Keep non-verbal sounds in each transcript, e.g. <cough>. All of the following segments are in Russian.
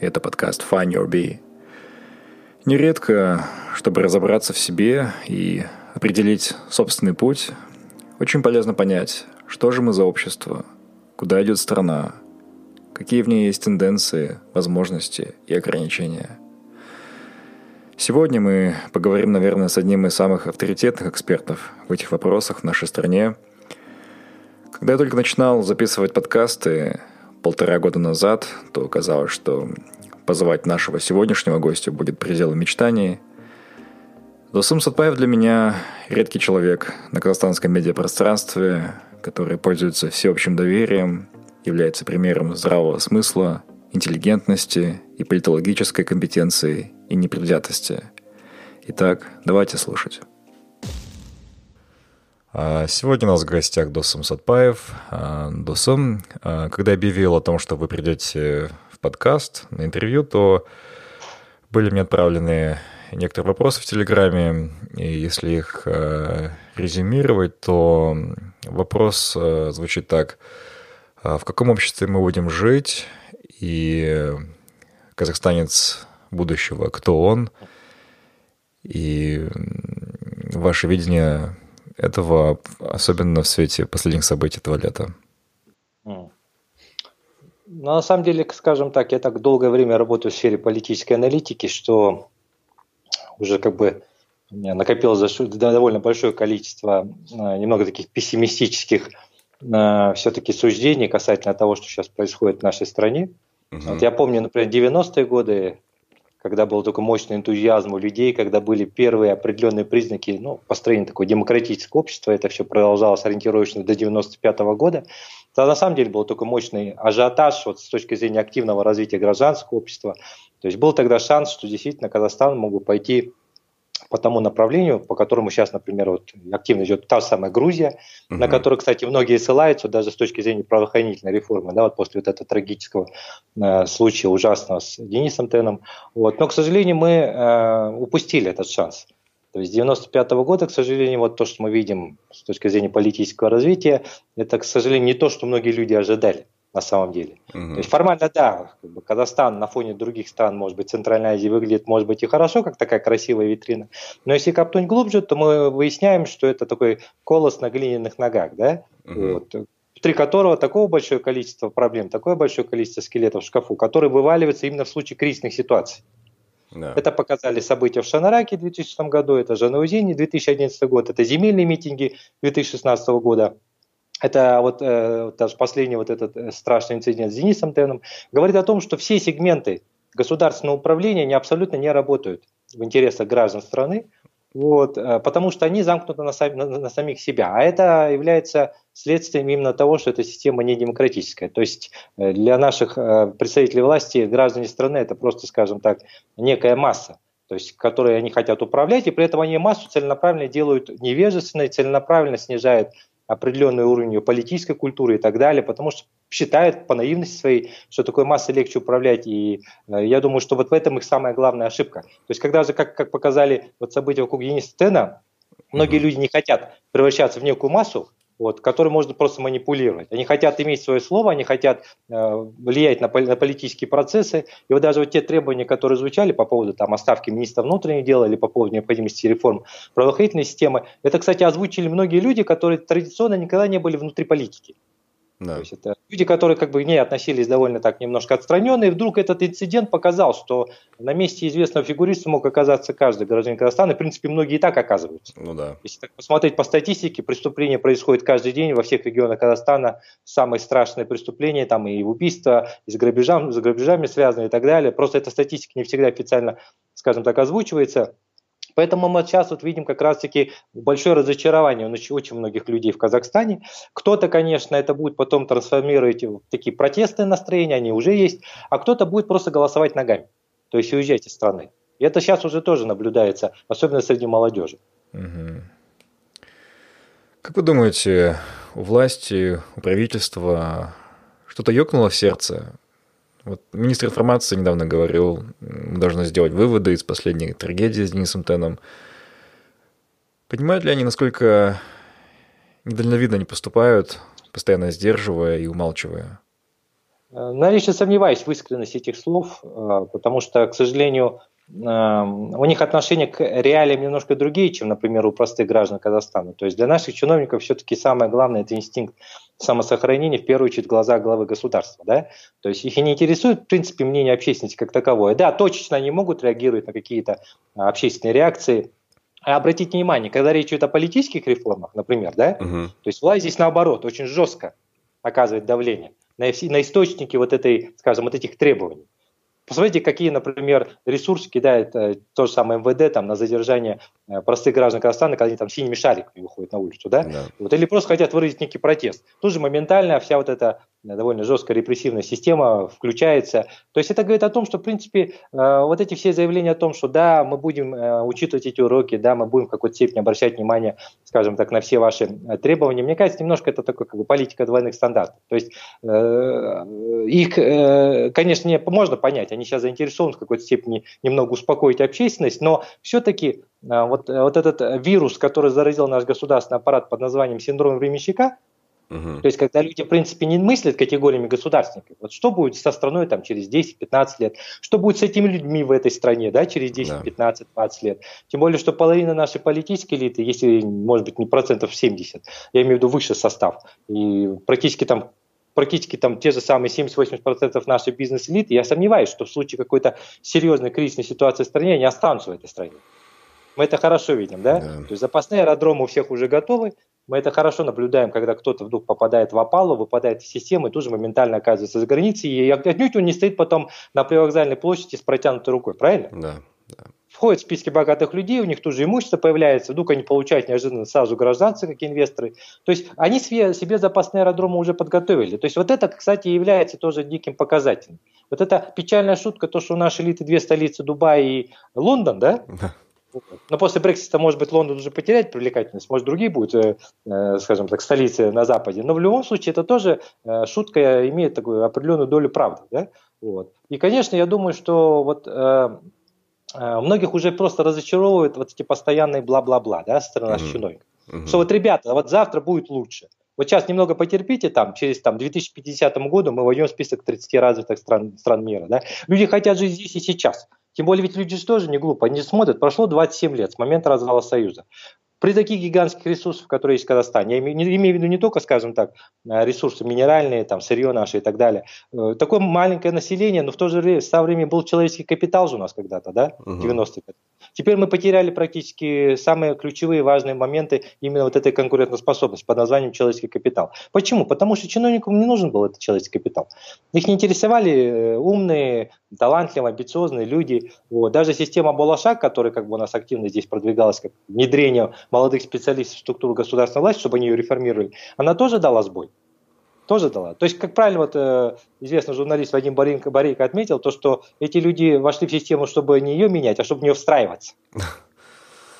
это подкаст Find Your Bee. Нередко, чтобы разобраться в себе и определить собственный путь, очень полезно понять, что же мы за общество, куда идет страна, какие в ней есть тенденции, возможности и ограничения. Сегодня мы поговорим, наверное, с одним из самых авторитетных экспертов в этих вопросах в нашей стране. Когда я только начинал записывать подкасты, полтора года назад, то казалось, что позвать нашего сегодняшнего гостя будет пределом мечтаний. Досум Сатпаев для меня редкий человек на казахстанском медиапространстве, который пользуется всеобщим доверием, является примером здравого смысла, интеллигентности и политологической компетенции и непредвзятости. Итак, давайте слушать. А, сегодня у нас в гостях Досум Сатпаев. А, Досум, а, когда объявил о том, что вы придете в подкаст, на интервью, то были мне отправлены некоторые вопросы в Телеграме, и если их резюмировать, то вопрос звучит так. В каком обществе мы будем жить, и казахстанец будущего, кто он, и ваше видение этого, особенно в свете последних событий этого лета? Ну, на самом деле, скажем так, я так долгое время работаю в сфере политической аналитики, что уже как бы у меня накопилось довольно большое количество а, немного таких пессимистических а, все-таки суждений касательно того, что сейчас происходит в нашей стране. Угу. Вот я помню, например, 90-е годы когда был только мощный энтузиазм у людей, когда были первые определенные признаки ну, построения такого демократического общества, это все продолжалось ориентировочно до 95 года, то на самом деле был только мощный ажиотаж вот, с точки зрения активного развития гражданского общества. То есть был тогда шанс, что действительно Казахстан мог бы пойти по тому направлению, по которому сейчас, например, вот активно идет та самая Грузия, угу. на которую, кстати, многие ссылаются, даже с точки зрения правоохранительной реформы, да, вот после вот этого трагического э, случая ужасного с Денисом Теном. Вот. Но, к сожалению, мы э, упустили этот шанс. То есть с 95 -го года, к сожалению, вот то, что мы видим с точки зрения политического развития, это, к сожалению, не то, что многие люди ожидали на самом деле. Угу. То есть формально, да, как бы Казахстан на фоне других стран, может быть, Центральной Азии выглядит, может быть, и хорошо, как такая красивая витрина. Но если копнуть глубже, то мы выясняем, что это такой колос на глиняных ногах, да, угу. вот, внутри которого такое большое количество проблем, такое большое количество скелетов в шкафу, которые вываливаются именно в случае кризисных ситуаций. Да. Это показали события в Шанараке в 2006 году, это Жанаузине 2011 год, это земельные митинги 2016 года. Это вот э, даже последний вот этот э, страшный инцидент с Денисом Теном говорит о том, что все сегменты государственного управления не абсолютно не работают в интересах граждан страны, вот, э, потому что они замкнуты на, сами, на, на самих себя. А это является следствием именно того, что эта система не демократическая. То есть э, для наших представителей власти граждане страны это просто, скажем так, некая масса то есть, которые они хотят управлять, и при этом они массу целенаправленно делают невежественной, целенаправленно снижают определенный уровень ее политической культуры и так далее, потому что считают по наивности своей, что такой массой легче управлять. И э, я думаю, что вот в этом их самая главная ошибка. То есть когда же, как, как показали вот события вокруг Дениса Тена, многие люди не хотят превращаться в некую массу, вот, которой можно просто манипулировать. Они хотят иметь свое слово, они хотят э, влиять на, на политические процессы. И вот даже вот те требования, которые звучали по поводу там, оставки министра внутренних дел или по поводу необходимости реформ правоохранительной системы, это, кстати, озвучили многие люди, которые традиционно никогда не были внутри политики. Да. То есть это люди, которые как бы к ней относились довольно так немножко отстраненно, и вдруг этот инцидент показал, что на месте известного фигуриста мог оказаться каждый гражданин Казахстана, и, в принципе, многие и так оказываются. Ну да. Если так посмотреть по статистике, преступления происходят каждый день во всех регионах Казахстана, самые страшные преступления, там и убийства, и с грабежами, с грабежами связаны и так далее. Просто эта статистика не всегда официально, скажем так, озвучивается. Поэтому мы сейчас вот видим как раз-таки большое разочарование у очень многих людей в Казахстане. Кто-то, конечно, это будет потом трансформировать в такие протестные настроения, они уже есть, а кто-то будет просто голосовать ногами, то есть уезжать из страны. И это сейчас уже тоже наблюдается, особенно среди молодежи. Угу. Как вы думаете, у власти, у правительства что-то ёкнуло в сердце вот министр информации недавно говорил, мы должны сделать выводы из последней трагедии с Денисом Теном. Понимают ли они, насколько недальновидно они поступают, постоянно сдерживая и умалчивая? Ну, лично сомневаюсь в искренности этих слов, э, потому что, к сожалению, Эм, у них отношение к реалиям немножко другие, чем, например, у простых граждан Казахстана. То есть для наших чиновников все-таки самое главное – это инстинкт самосохранения, в первую очередь, в глазах главы государства. Да? То есть их и не интересует, в принципе, мнение общественности как таковое. Да, точечно они могут реагировать на какие-то а, общественные реакции, а обратите внимание, когда речь идет о политических реформах, например, да, угу. то есть власть здесь наоборот очень жестко оказывает давление на, на источники вот этой, скажем, вот этих требований. Посмотрите, какие, например, ресурсы кидает э, то же самое МВД там, на задержание простых граждан Казахстана, когда они там синими шариками выходят на улицу, да? да. Вот, или просто хотят выразить некий протест. Тут же моментально вся вот эта э, довольно жесткая репрессивная система включается. То есть это говорит о том, что, в принципе, э, вот эти все заявления о том, что да, мы будем э, учитывать эти уроки, да, мы будем в какой-то степени обращать внимание, скажем так, на все ваши э, требования, мне кажется, немножко это такой как бы политика двойных стандартов. То есть э, их, э, конечно, не, можно понять, они сейчас заинтересованы в какой-то степени немного успокоить общественность, но все-таки а, вот, вот этот вирус, который заразил наш государственный аппарат под названием синдром временщика, Угу. То есть, когда люди, в принципе, не мыслят категориями государственников, вот что будет со страной там, через 10-15 лет, что будет с этими людьми в этой стране да, через 10, да. 15, 20 лет. Тем более, что половина нашей политической элиты, если, может быть, не процентов 70, я имею в виду высший состав, и практически там практически там те же самые 70-80% нашей бизнес-элиты, я сомневаюсь, что в случае какой-то серьезной кризисной ситуации в стране они останутся в этой стране. Мы это хорошо видим, да? да? То есть запасные аэродромы у всех уже готовы. Мы это хорошо наблюдаем, когда кто-то вдруг попадает в опалу, выпадает из системы, тут же моментально оказывается за границей, и отнюдь он не стоит потом на привокзальной площади с протянутой рукой, правильно? Да, да входят в списки богатых людей, у них тут же имущество появляется, вдруг они получают неожиданно сразу гражданцы, как инвесторы. То есть они себе, себе запасные аэродромы уже подготовили. То есть вот это, кстати, является тоже диким показателем. Вот эта печальная шутка, то, что у нашей элиты две столицы, Дубай и Лондон, да? Но после Брексита, может быть, Лондон уже потеряет привлекательность, может, другие будут, э, э, скажем так, столицы на Западе. Но в любом случае это тоже э, шутка имеет такую определенную долю правды. Да? Вот. И, конечно, я думаю, что вот многих уже просто разочаровывают вот эти постоянные бла-бла-бла, да, стороны mm-hmm. чиновников. Mm-hmm. Что вот, ребята, вот завтра будет лучше. Вот сейчас немного потерпите, там, через там, 2050 году мы войдем в список 30 развитых стран, стран мира. Да? Люди хотят жить здесь и сейчас. Тем более ведь люди же тоже не глупо. Они смотрят, прошло 27 лет с момента развала Союза. При таких гигантских ресурсах, которые есть в Казахстане, я имею, имею в виду не только, скажем так, э, ресурсы минеральные, там, сырье наше и так далее, э, такое маленькое население, но в то же время был человеческий капитал же у нас когда-то, да, uh 90-е годы. Теперь мы потеряли практически самые ключевые важные моменты именно вот этой конкурентоспособности под названием человеческий капитал. Почему? Потому что чиновникам не нужен был этот человеческий капитал. Их не интересовали э, умные, талантливые, амбициозные люди. Вот. Даже система Балашак, которая как бы у нас активно здесь продвигалась, как внедрение молодых специалистов в структуру государственной власти, чтобы они ее реформировали, она тоже дала сбой. Тоже дала. То есть, как правильно вот, э, известный журналист Вадим Борейко, Борейко отметил, то, что эти люди вошли в систему, чтобы не ее менять, а чтобы в нее встраиваться. <laughs>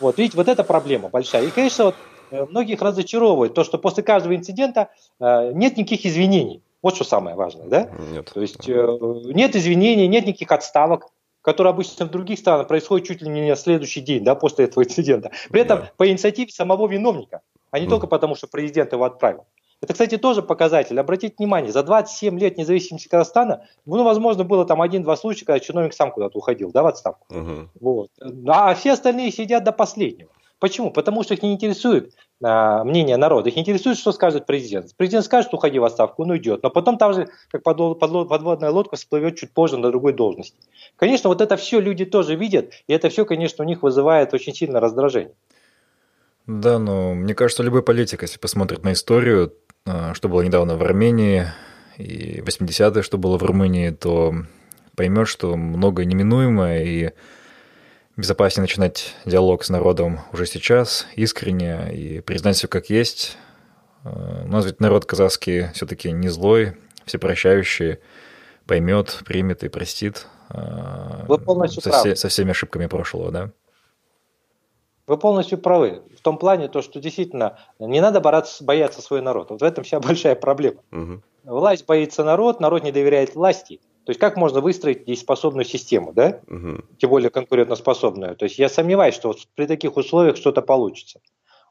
Вот, видите, вот эта проблема большая. И, конечно, вот, э, многих разочаровывает то, что после каждого инцидента э, нет никаких извинений. Вот что самое важное, да? Нет. То есть э, нет извинений, нет никаких отставок которые обычно в других странах происходят чуть ли не на следующий день, да, после этого инцидента. При этом да. по инициативе самого виновника, а не mm. только потому, что президент его отправил. Это, кстати, тоже показатель. Обратите внимание, за 27 лет независимости Казахстана, ну, возможно, было там один-два случая, когда чиновник сам куда-то уходил, да, в отставку. Uh-huh. Вот. А все остальные сидят до последнего. Почему? Потому что их не интересует а, мнение народа. Их интересует, что скажет президент. Президент скажет, уходи в отставку, он уйдет. Но потом там же, как подводная лодка, всплывет чуть позже на другой должности. Конечно, вот это все люди тоже видят, и это все, конечно, у них вызывает очень сильное раздражение. Да, но мне кажется, любой политик, если посмотрит на историю, а, что было недавно в Армении и 80-е, что было в Румынии, то поймет, что многое неминуемое, и безопаснее начинать диалог с народом уже сейчас, искренне, и признать все как есть. А, у нас ведь народ казахский все-таки не злой, всепрощающий, поймет, примет и простит. А, Вы полностью со, все, со всеми ошибками прошлого, да? Вы полностью правы. В том плане, то, что действительно не надо бояться, бояться свой народ. Вот в этом вся <laughs> большая проблема. Угу. Власть боится народ, народ не доверяет власти. То есть как можно выстроить дееспособную систему, да? Угу. Тем более конкурентоспособную. То есть я сомневаюсь, что вот при таких условиях что-то получится.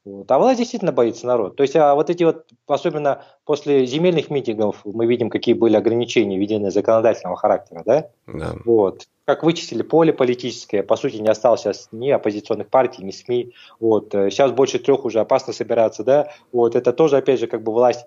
Вот. А власть действительно боится народ. То есть а вот эти вот, особенно после земельных митингов, мы видим, какие были ограничения введены законодательного характера, да? да. Вот. Как вычистили поле политическое, по сути, не осталось сейчас ни оппозиционных партий, ни СМИ. Вот. Сейчас больше трех уже опасно собираться, да? Вот. Это тоже, опять же, как бы власть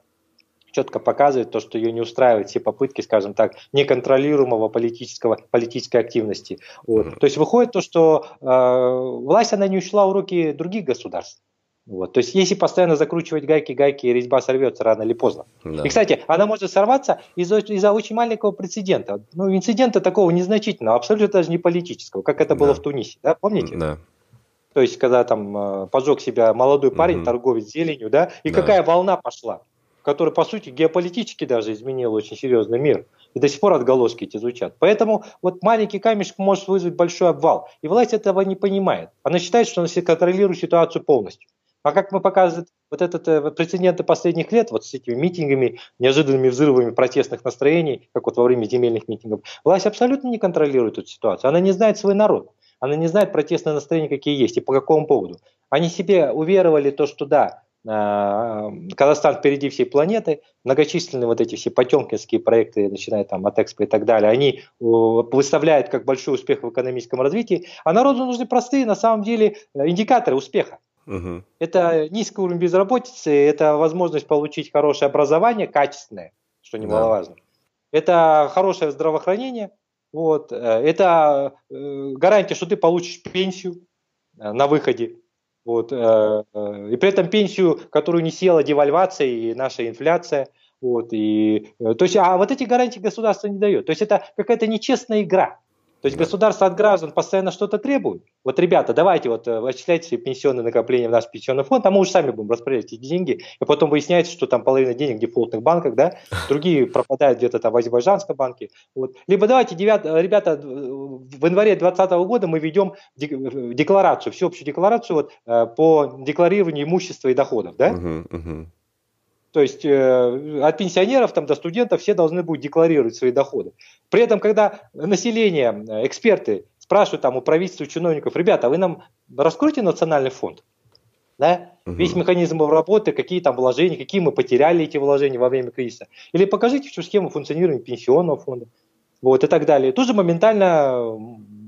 четко показывает то, что ее не устраивают все попытки, скажем так, неконтролируемого политического, политической активности. Вот. То есть выходит то, что э, власть, она не ушла в руки других государств. Вот. То есть, если постоянно закручивать гайки, гайки, резьба сорвется рано или поздно. Да. И, кстати, она может сорваться из-за, из-за очень маленького прецедента. Ну, инцидента такого незначительного, абсолютно даже не политического, как это было да. в Тунисе. Да? Помните? Да. То есть, когда там э, поджег себя молодой парень, угу. торговец зеленью, да, и да. какая волна пошла, которая, по сути, геополитически даже изменила очень серьезный мир. И до сих пор отголоски эти звучат. Поэтому вот маленький камешек может вызвать большой обвал. И власть этого не понимает. Она считает, что она контролирует ситуацию полностью. А как мы показывает вот этот э, прецеденты последних лет, вот с этими митингами, неожиданными взрывами протестных настроений, как вот во время земельных митингов, власть абсолютно не контролирует эту ситуацию. Она не знает свой народ. Она не знает протестные настроения, какие есть и по какому поводу. Они себе уверовали то, что да, Казахстан впереди всей планеты, многочисленные вот эти все потемкинские проекты, начиная там от Экспо и так далее, они э, выставляют как большой успех в экономическом развитии, а народу нужны простые, на самом деле, индикаторы успеха. Угу. Это низкий уровень безработицы, это возможность получить хорошее образование, качественное, что немаловажно. Да. Это хорошее здравоохранение, вот, э, это э, гарантия, что ты получишь пенсию э, на выходе. Вот, и при этом пенсию, которую не села девальвация и наша инфляция. Вот, и, то есть, а вот эти гарантии государство не дает. То есть это какая-то нечестная игра. То есть государство от граждан постоянно что-то требует. Вот, ребята, давайте вот э, отчисляйте пенсионные накопления в наш пенсионный фонд, а мы уже сами будем распределять эти деньги. И потом выясняется, что там половина денег в дефолтных банках, да, <laughs> другие пропадают где-то там в Азербайджанском банке. Вот. Либо давайте, девят, ребята, в январе 2020 года мы ведем декларацию, всеобщую декларацию вот, э, по декларированию имущества и доходов, да? Uh-huh, uh-huh. То есть э, от пенсионеров там, до студентов все должны будут декларировать свои доходы. При этом, когда население, э, эксперты спрашивают там у правительства, у чиновников, ребята, а вы нам раскройте национальный фонд? Да? Угу. Весь механизм работы, какие там вложения, какие мы потеряли эти вложения во время кризиса. Или покажите всю схему функционирования пенсионного фонда. Вот, и так далее. Тут же моментально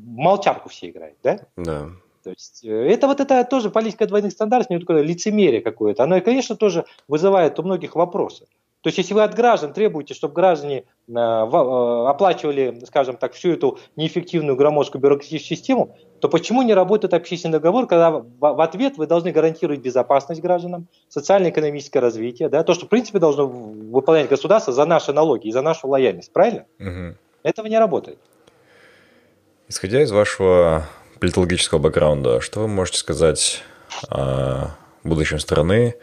молчанку все играют, да? Да. То есть э, это вот это тоже политика двойных стандартов, не такое лицемерие какое-то. Оно, конечно, тоже вызывает у многих вопросы. То есть, если вы от граждан требуете, чтобы граждане э, э, оплачивали, скажем так, всю эту неэффективную громоздкую бюрократическую систему, то почему не работает общественный договор, когда в ответ вы должны гарантировать безопасность гражданам, социально-экономическое развитие, да, то, что в принципе должно выполнять государство за наши налоги и за нашу лояльность, правильно? Угу. Этого не работает. Исходя из вашего политологического бэкграунда, что вы можете сказать о будущем страны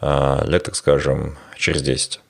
лет, так скажем, через 10?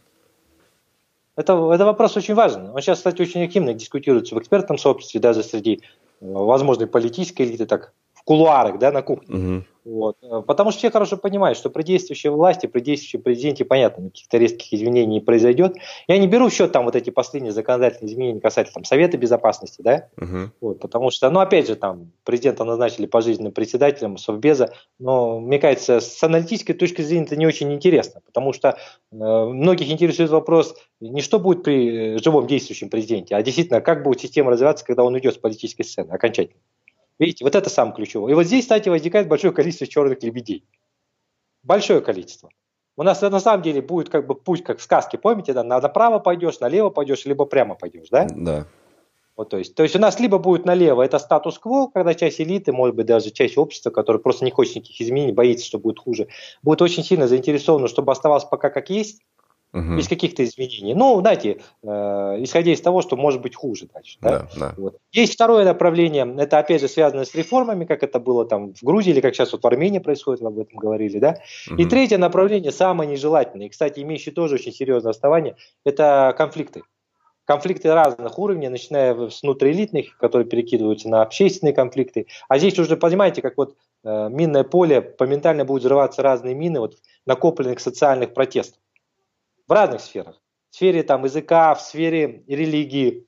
Это, это вопрос очень важный. Он сейчас, кстати, очень активно дискутируется в экспертном сообществе, даже среди возможной политической элиты, так в кулуарах, да, на кухне. Угу. Вот. Э, потому что все хорошо понимают, что при действующей власти, при действующем президенте, понятно, никаких-то резких изменений не произойдет. Я не беру в счет там вот эти последние законодательные изменения касательно там, Совета Безопасности, да, угу. вот, потому что, ну, опять же, там, президента назначили пожизненным председателем Совбеза, но, мне кажется, с аналитической точки зрения это не очень интересно, потому что э, многих интересует вопрос не что будет при живом действующем президенте, а действительно, как будет система развиваться, когда он уйдет с политической сцены окончательно. Видите, вот это самое ключевое. И вот здесь, кстати, возникает большое количество черных лебедей. Большое количество. У нас на самом деле будет как бы путь, как в сказке, помните, да, направо пойдешь, налево пойдешь, либо прямо пойдешь, да? Да. Вот, то, есть, то есть у нас либо будет налево, это статус-кво, когда часть элиты, может быть, даже часть общества, которая просто не хочет никаких изменений, боится, что будет хуже, будет очень сильно заинтересована, чтобы оставалось пока как есть, угу. без каких-то изменений. Ну, знаете, э, исходя из того, что может быть хуже дальше. Да? Да, да. Вот. Есть второе направление, это опять же связано с реформами, как это было там в Грузии или как сейчас вот в Армении происходит, об этом говорили, да. Угу. И третье направление, самое нежелательное, и, кстати, имеющее тоже очень серьезное основание, это конфликты конфликты разных уровней, начиная с внутриэлитных, которые перекидываются на общественные конфликты. А здесь уже, понимаете, как вот э, минное поле, моментально будут взрываться разные мины вот, накопленных социальных протестов в разных сферах. В сфере там, языка, в сфере религии,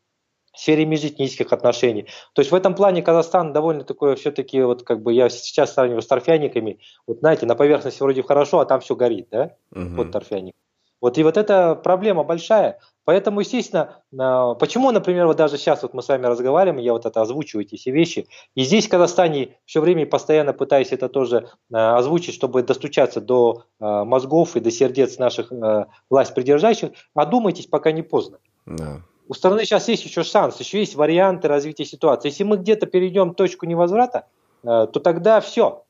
в сфере межэтнических отношений. То есть в этом плане Казахстан довольно такой все-таки, вот как бы я сейчас сравниваю с торфяниками, вот знаете, на поверхности вроде хорошо, а там все горит, да, угу. вот торфяник. Вот и вот эта проблема большая. Поэтому, естественно, почему, например, вот даже сейчас вот мы с вами разговариваем, я вот это озвучиваю эти все вещи, и здесь в Казахстане все время постоянно пытаюсь это тоже а, озвучить, чтобы достучаться до а, мозгов и до сердец наших власть придержащих, одумайтесь, пока не поздно. Да. У страны сейчас есть еще шанс, еще есть варианты развития ситуации. Если мы где-то перейдем точку невозврата, то тогда все,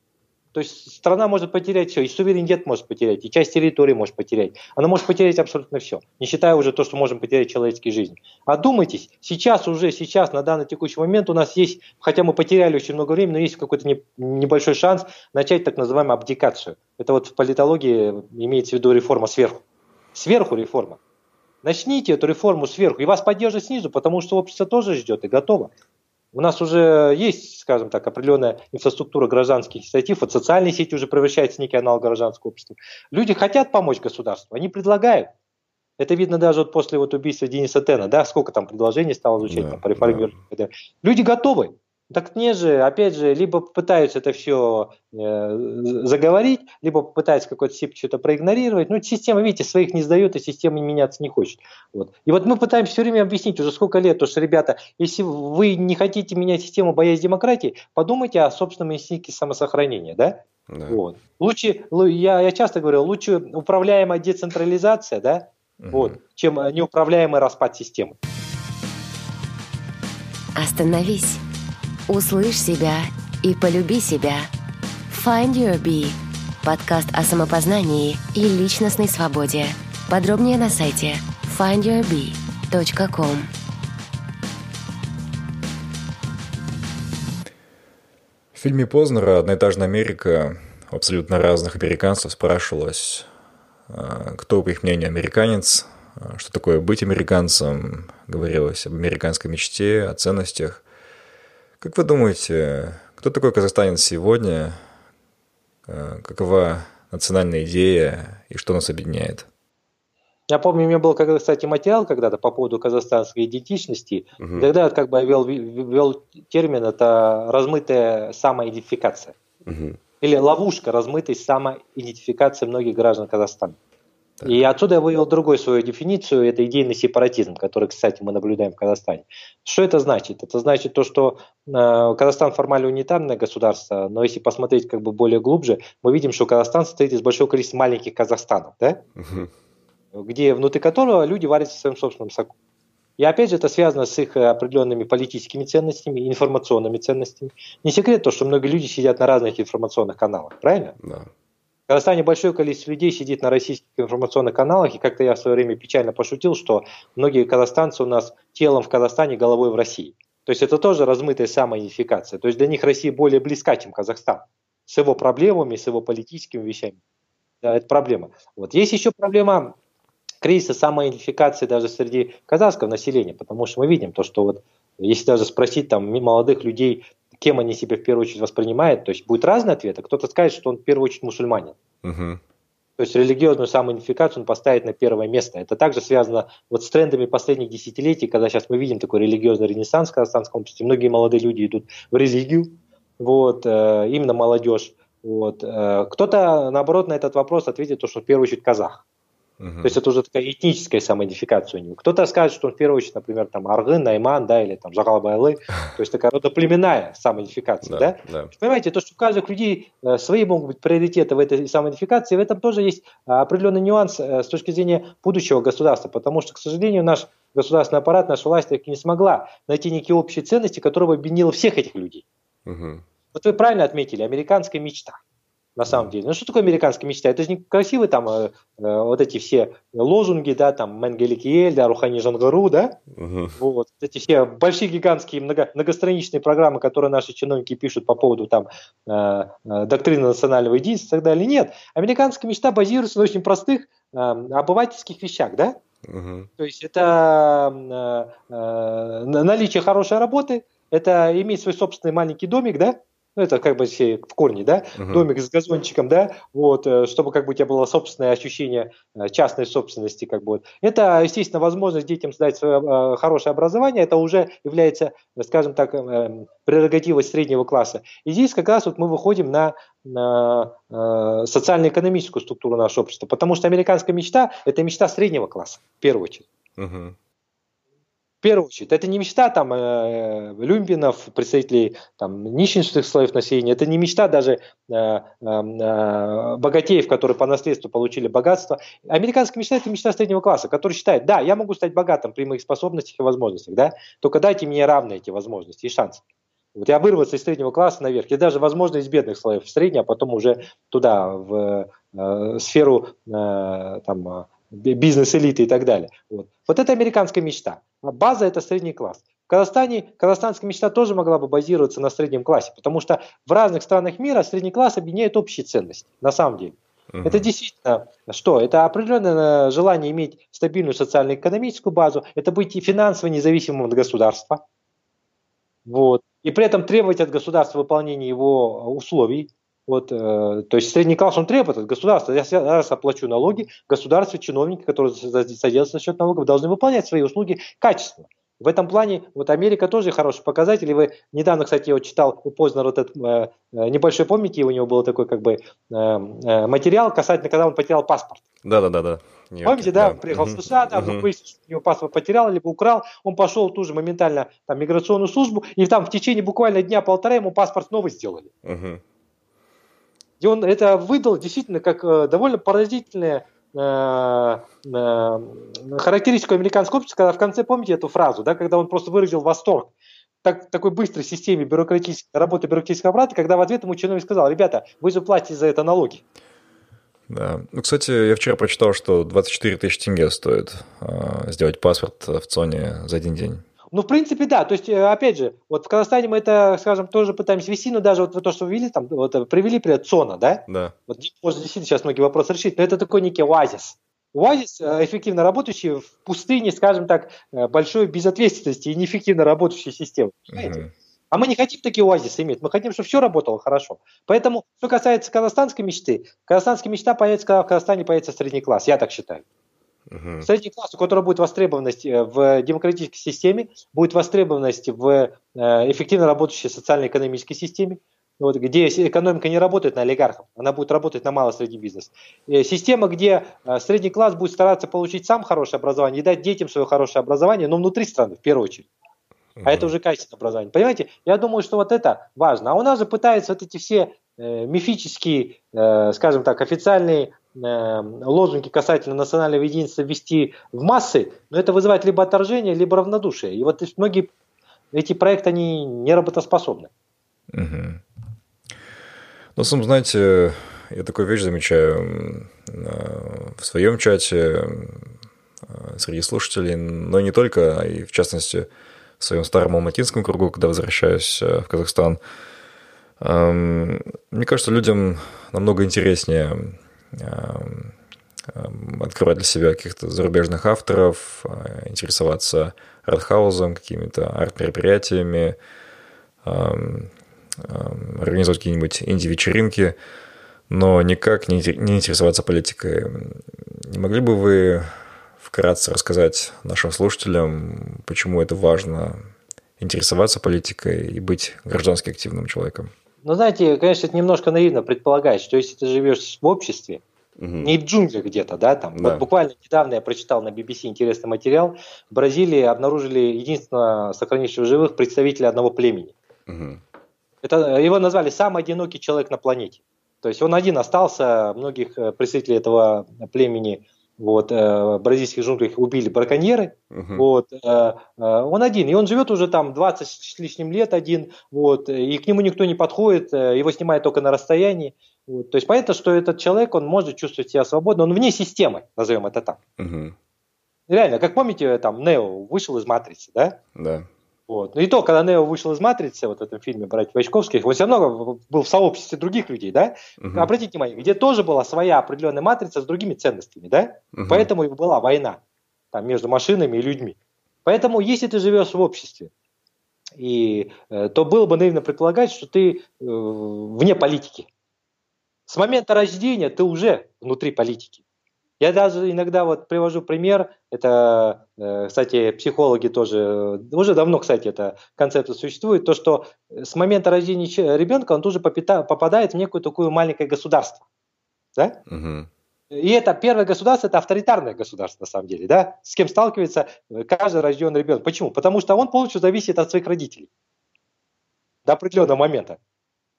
то есть страна может потерять все, и суверенитет может потерять, и часть территории может потерять. Она может потерять абсолютно все, не считая уже то, что можем потерять человеческие жизни. Одумайтесь, сейчас уже, сейчас, на данный текущий момент у нас есть, хотя мы потеряли очень много времени, но есть какой-то не, небольшой шанс начать так называемую абдикацию. Это вот в политологии имеется в виду реформа сверху. Сверху реформа. Начните эту реформу сверху, и вас поддержат снизу, потому что общество тоже ждет и готово. У нас уже есть, скажем так, определенная инфраструктура гражданских инициатив. Вот социальные сети уже превращаются в некий аналог гражданского общества. Люди хотят помочь государству, они предлагают. Это видно даже вот после вот убийства Дениса Тена, да, сколько там предложений стало звучать да, там, по реформированию. Да. Люди готовы. Так не же, опять же, либо пытаются это все э, заговорить, либо пытаются какой-то СИП что-то проигнорировать. Ну, система, видите, своих не сдает, и система меняться не хочет. Вот. И вот мы пытаемся все время объяснить уже сколько лет, то, что, ребята, если вы не хотите менять систему, боясь демократии, подумайте о собственном инстинкте самосохранения, да? Да. Вот. Лучше, я, я часто говорю, лучше управляемая децентрализация, да, угу. вот, чем неуправляемый распад системы. Остановись Услышь себя и полюби себя. Find Your Bee. Подкаст о самопознании и личностной свободе. Подробнее на сайте findyourbee.com. В фильме Познера «Одноэтажная Америка» абсолютно разных американцев спрашивалось, а, кто, по их мнению, американец, а, что такое быть американцем, говорилось об американской мечте, о ценностях – как вы думаете, кто такой казахстанец сегодня? Э, какова национальная идея и что нас объединяет? Я помню, у меня был, кстати, материал когда-то по поводу казахстанской идентичности. Угу. Тогда как бы я ввел, ввел термин, это размытая самоидентификация. Угу. Или ловушка размытой самоидентификации многих граждан Казахстана. И отсюда я вывел другую свою дефиницию, это идейный сепаратизм, который, кстати, мы наблюдаем в Казахстане. Что это значит? Это значит то, что э, Казахстан формально унитарное государство, но если посмотреть как бы более глубже, мы видим, что Казахстан состоит из большого количества маленьких Казахстанов, да? угу. где внутри которого люди варятся в своем собственном соку. И опять же это связано с их определенными политическими ценностями, информационными ценностями. Не секрет то, что многие люди сидят на разных информационных каналах, правильно? Да. В Казахстане большое количество людей сидит на российских информационных каналах, и как-то я в свое время печально пошутил, что многие казахстанцы у нас телом в Казахстане, головой в России. То есть это тоже размытая самоидентификация. То есть для них Россия более близка, чем Казахстан. С его проблемами, с его политическими вещами. Да, это проблема. Вот. Есть еще проблема кризиса самоидентификации даже среди казахского населения, потому что мы видим то, что вот если даже спросить там молодых людей, кем они себя в первую очередь воспринимают. То есть будет разный ответ. А кто-то скажет, что он в первую очередь мусульманин. Угу. То есть религиозную самоидентификацию он поставит на первое место. Это также связано вот с трендами последних десятилетий, когда сейчас мы видим такой религиозный ренессанс в казахстанском обществе. Многие молодые люди идут в религию, вот, э, именно молодежь. Вот. Э, кто-то, наоборот, на этот вопрос ответит, то, что в первую очередь казах. Угу. То есть это уже такая этническая самоидентификация у него. Кто-то скажет, что он в первую очередь, например, там Аргын, Найман, да, или там Жагалбайлы, <laughs> то есть такая родоплеменная самоидентификация, да? да? Понимаете, то, что у каждых людей э, свои могут быть приоритеты в этой самоидентификации, в этом тоже есть э, определенный нюанс э, с точки зрения будущего государства, потому что, к сожалению, наш государственный аппарат, наша власть таки не смогла найти некие общие ценности, которые бы объединило всех этих людей. Угу. Вот вы правильно отметили, американская мечта на самом деле. Ну что такое американская мечта? Это же не красивые там э, э, вот эти все лозунги, да, там Менгели Киель, да, Рухани Жангару, да, угу. вот эти все большие гигантские много, многостраничные программы, которые наши чиновники пишут по поводу там э, э, доктрины национального единства и так далее. Нет, американская мечта базируется на очень простых э, обывательских вещах, да. Угу. То есть это э, э, наличие хорошей работы, это иметь свой собственный маленький домик, да, ну, это как бы все в корне, да, uh-huh. домик с газончиком, да, вот, э, чтобы как бы у тебя было собственное ощущение э, частной собственности, как бы. Это, естественно, возможность детям сдать свое э, хорошее образование, это уже является, скажем так, э, прерогативой среднего класса. И здесь как раз вот мы выходим на, на э, социально-экономическую структуру нашего общества, потому что американская мечта – это мечта среднего класса, в первую очередь. Uh-huh первую очередь, это не мечта там э, люмпинов, представителей там нищенских слоев населения, это не мечта даже э, э, э, богатеев, которые по наследству получили богатство. Американская мечта – это мечта среднего класса, который считает, да, я могу стать богатым при моих способностях и возможностях, да, только дайте мне равные эти возможности и шансы. Вот я вырваться из среднего класса наверх, и даже, возможно, из бедных слоев в средний, а потом уже туда, в э, сферу э, там, бизнес-элиты и так далее. Вот. вот это американская мечта. А база – это средний класс. В Казахстане казахстанская мечта тоже могла бы базироваться на среднем классе, потому что в разных странах мира средний класс объединяет общие ценности, на самом деле. Угу. Это действительно что? Это определенное желание иметь стабильную социально-экономическую базу, это быть и финансово независимым от государства, вот. и при этом требовать от государства выполнения его условий, вот, э, то есть средний класс он требует от государства. Я раз оплачу налоги, государство, чиновники, которые содержатся за счет налогов, должны выполнять свои услуги качественно. В этом плане вот Америка тоже хороший показатель. И вы недавно, кстати, я вот читал у Познера вот этот э, э, небольшой, помните, у него был такой как бы э, э, материал касательно, когда он потерял паспорт. Да-да-да. да. Помните, да, да, приехал в США, там uh-huh. выяснил, что у него паспорт потерял, либо украл, он пошел ту же моментально там миграционную службу, и там в течение буквально дня-полтора ему паспорт новый сделали. Uh-huh. И он это выдал действительно как э, довольно поразительное э, э, характеристику американского общества, когда в конце, помните эту фразу, да, когда он просто выразил восторг так, такой быстрой системе бюрократической работы бюрократического аппарата, когда в ответ ему чиновник сказал, ребята, вы же платите за это налоги. Да. Ну, кстати, я вчера прочитал, что 24 тысячи тенге стоит э, сделать паспорт в ЦОНе за один день. Ну, в принципе, да. То есть, э, опять же, вот в Казахстане мы это, скажем, тоже пытаемся вести, но даже вот то, что вы видели, там, вот э, привели привет ЦОНа, да? Да. Вот можно действительно сейчас многие вопросы решить, но это такой некий оазис. Оазис, э, эффективно работающий в пустыне, скажем так, большой безответственности и неэффективно работающей системы. Угу. А мы не хотим такие оазисы иметь, мы хотим, чтобы все работало хорошо. Поэтому, что касается казахстанской мечты, казахстанская мечта появится, когда в Казахстане появится средний класс, я так считаю. Угу. Средний класс, у которого будет востребованность э, в демократической системе, будет востребованность в э, эффективно работающей социально-экономической системе, вот, где экономика не работает на олигархов, она будет работать на малый средний бизнес. Э, система, где средний класс будет стараться получить сам хорошее образование и дать детям свое хорошее образование, но внутри страны, в первую очередь. А это уже качественное образование. Понимаете, я думаю, что вот это важно. А у нас же пытаются вот эти все э, мифические, э, скажем так, официальные лозунги касательно национального единства ввести в массы, но это вызывает либо отторжение, либо равнодушие. И вот многие эти проекты, они не работоспособны. Угу. Ну, сам знаете, я такую вещь замечаю э, в своем чате э, среди слушателей, но не только, а и в частности в своем старом алматинском кругу, когда возвращаюсь в Казахстан. Эм, мне кажется, людям намного интереснее Эм, эм, открывать для себя каких-то зарубежных авторов, э, интересоваться артхаузом, какими-то арт-мероприятиями, эм, организовать какие-нибудь инди-вечеринки, но никак не интересоваться политикой. Не могли бы вы вкратце рассказать нашим слушателям, почему это важно интересоваться политикой и быть граждански активным человеком? Ну, знаете, конечно, это немножко наивно предполагать, что если ты живешь в обществе, Угу. Не в джунглях где-то, да, там. Да. Вот буквально недавно я прочитал на BBC интересный материал. В Бразилии обнаружили единственного сохранившего живых представителя одного племени. Угу. Это, его назвали самый одинокий человек на планете. То есть он один остался, многих э, представителей этого племени вот, э, бразильских джунглях убили браконьеры, uh-huh. вот, э, э, он один, и он живет уже там 20 с лишним лет один, вот, и к нему никто не подходит, э, его снимают только на расстоянии, вот, то есть понятно, что этот человек, он может чувствовать себя свободно, он вне системы, назовем это так. Uh-huh. Реально, как помните, там, Нео вышел из Матрицы, да? Да. Вот. Ну и то, когда Нео вышел из «Матрицы», вот в этом фильме «Братьев Вачковских», он все равно был в сообществе других людей, да? Угу. Обратите внимание, где тоже была своя определенная матрица с другими ценностями, да? Угу. Поэтому и была война там, между машинами и людьми. Поэтому, если ты живешь в обществе, и, э, то было бы наивно предполагать, что ты э, вне политики. С момента рождения ты уже внутри политики. Я даже иногда вот привожу пример, это, э, кстати, психологи тоже, уже давно, кстати, эта концепция существует, то, что с момента рождения ребенка он тоже попадает в некую такую маленькое государство. Да? Угу. И это первое государство, это авторитарное государство на самом деле, да, с кем сталкивается каждый рожденный ребенок. Почему? Потому что он полностью зависит от своих родителей до определенного момента.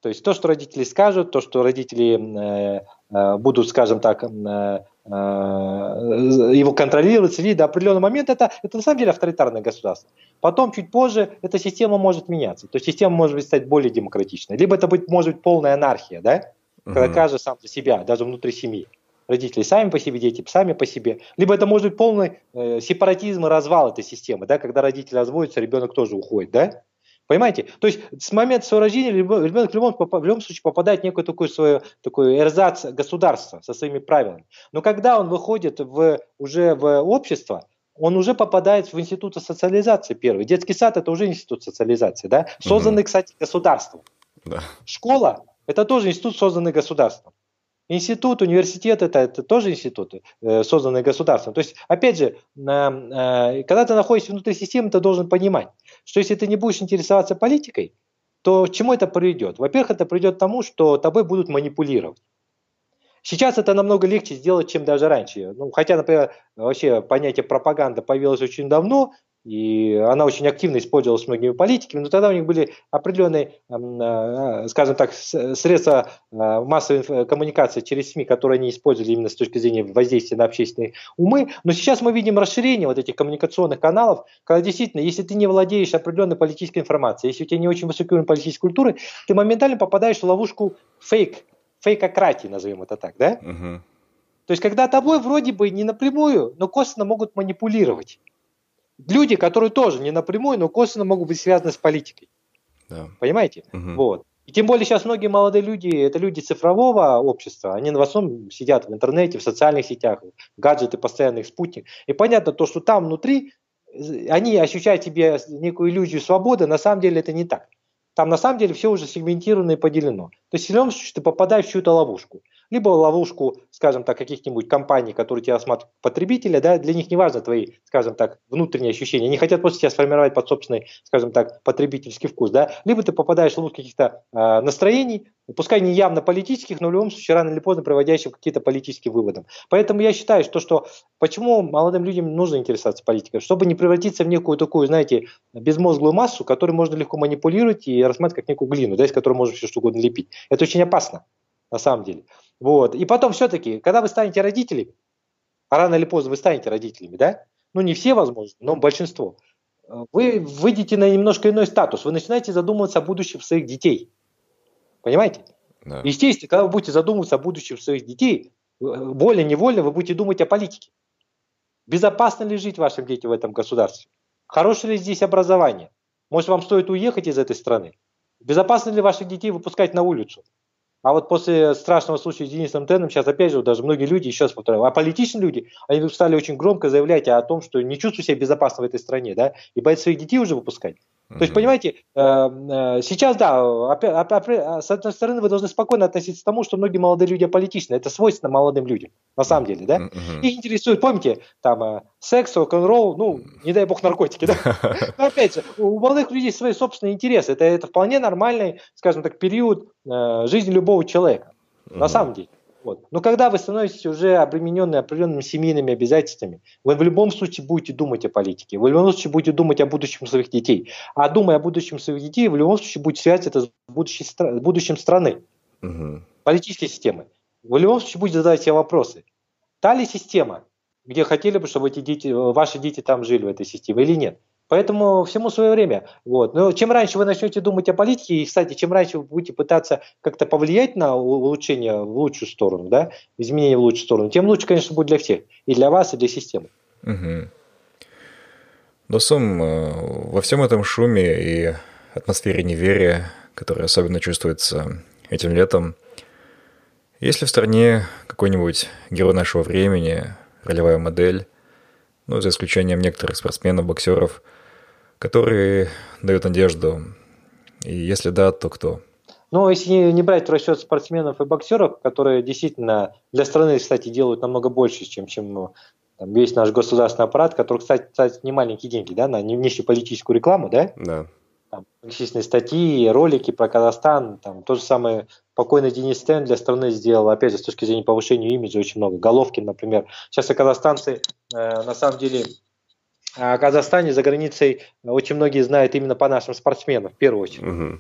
То есть то, что родители скажут, то, что родители э, э, будут, скажем так, э, э, его контролировать, следить до определенного момента, это, это на самом деле авторитарное государство. Потом, чуть позже, эта система может меняться. То есть система может быть стать более демократичной. Либо это быть, может быть полная анархия, да? Когда угу. каждый сам за себя, даже внутри семьи. Родители сами по себе, дети сами по себе. Либо это может быть полный э, сепаратизм и развал этой системы, да? Когда родители разводятся, ребенок тоже уходит, да? Понимаете? То есть с момента своего рождения ребенок в любом, в любом случае попадает в некое такое свое такое эрзац государства со своими правилами. Но когда он выходит в, уже в общество, он уже попадает в институт социализации первый. Детский сад – это уже институт социализации, да? созданный, угу. кстати, государством. Да. Школа – это тоже институт, созданный государством. Институт, университет это, это тоже институты, э, созданные государством. То есть, опять же, э, когда ты находишься внутри системы, ты должен понимать, что если ты не будешь интересоваться политикой, то к чему это приведет? Во-первых, это приведет к тому, что тобой будут манипулировать. Сейчас это намного легче сделать, чем даже раньше. Ну, хотя, например, вообще понятие пропаганда появилось очень давно, и она очень активно использовалась многими политиками, но тогда у них были определенные, э, скажем так, средства э, массовой коммуникации через СМИ, которые они использовали именно с точки зрения воздействия на общественные умы. Но сейчас мы видим расширение вот этих коммуникационных каналов, когда действительно, если ты не владеешь определенной политической информацией, если у тебя не очень высокий уровень политической культуры, ты моментально попадаешь в ловушку фейк, фейкократии, назовем это так, да? Угу. То есть, когда тобой вроде бы не напрямую, но косвенно могут манипулировать люди, которые тоже не напрямую, но косвенно могут быть связаны с политикой. Да. Понимаете? Угу. Вот. И тем более сейчас многие молодые люди, это люди цифрового общества, они в основном сидят в интернете, в социальных сетях, гаджеты, постоянно их спутник. И понятно то, что там внутри они ощущают себе некую иллюзию свободы, на самом деле это не так. Там на самом деле все уже сегментировано и поделено. То есть в любом случае ты попадаешь в чью-то ловушку либо ловушку, скажем так, каких-нибудь компаний, которые тебя осматривают потребителя, да, для них не важно твои, скажем так, внутренние ощущения, они хотят просто тебя сформировать под собственный, скажем так, потребительский вкус, да, либо ты попадаешь в ловушку каких-то э, настроений, пускай не явно политических, но в любом случае рано или поздно приводящих к каким-то политическим выводам. Поэтому я считаю, что, что почему молодым людям нужно интересоваться политикой, чтобы не превратиться в некую такую, знаете, безмозглую массу, которую можно легко манипулировать и рассматривать как некую глину, да, из которой можно все что угодно лепить. Это очень опасно на самом деле. Вот. И потом все-таки, когда вы станете родителями, а рано или поздно вы станете родителями, да? Ну, не все, возможно, но большинство. Вы выйдете на немножко иной статус. Вы начинаете задумываться о будущем своих детей. Понимаете? Да. Естественно, когда вы будете задумываться о будущем своих детей, волей-невольно вы будете думать о политике. Безопасно ли жить вашим детям в этом государстве? Хорошее ли здесь образование? Может, вам стоит уехать из этой страны? Безопасно ли ваших детей выпускать на улицу? А вот после страшного случая с Денисом Теном, сейчас опять же, даже многие люди, еще раз повторяю, а политичные люди, они стали очень громко заявлять о том, что не чувствуют себя безопасно в этой стране, да, и боятся своих детей уже выпускать. То есть, понимаете, э, э, сейчас, да, опять, с одной стороны, вы должны спокойно относиться к тому, что многие молодые люди аполитичны. Это свойственно молодым людям, на самом деле, да. Их интересует, помните, там, э, секс, рок-н-ролл, ну, не дай бог, наркотики, да. <laughs> Но опять же, у молодых людей свои собственные интересы. Это, это вполне нормальный, скажем так, период жизни любого человека, на самом деле. Вот. Но когда вы становитесь уже обремененные определенными семейными обязательствами, вы в любом случае будете думать о политике, вы в любом случае будете думать о будущем своих детей. А думая о будущем своих детей, в любом случае будете связать это с будущей, будущим страны, угу. политической системы. Вы в любом случае будете задавать себе вопросы. Та ли система, где хотели бы, чтобы эти дети, ваши дети там жили в этой системе или нет? Поэтому всему свое время. Вот. Но чем раньше вы начнете думать о политике, и, кстати, чем раньше вы будете пытаться как-то повлиять на улучшение в лучшую сторону, да, изменение в лучшую сторону, тем лучше, конечно, будет для всех. И для вас, и для системы. Угу. Досум, э, во всем этом шуме и атмосфере неверия, которая особенно чувствуется этим летом, есть ли в стране какой-нибудь герой нашего времени, ролевая модель, ну, за исключением некоторых спортсменов, боксеров, которые дают надежду? И если да, то кто? Ну, если не брать в расчет спортсменов и боксеров, которые действительно для страны, кстати, делают намного больше, чем, чем там, весь наш государственный аппарат, который, кстати, кстати, не маленькие деньги, да, на внешнеполитическую рекламу, да? Да. Там, многочисленные статьи, ролики про Казахстан, там, то же самое покойный Денис Стен для страны сделал, опять же, с точки зрения повышения имиджа очень много. Головкин, например. Сейчас и казахстанцы, э, на самом деле, о Казахстане за границей очень многие знают именно по нашим спортсменам, в первую очередь. Угу.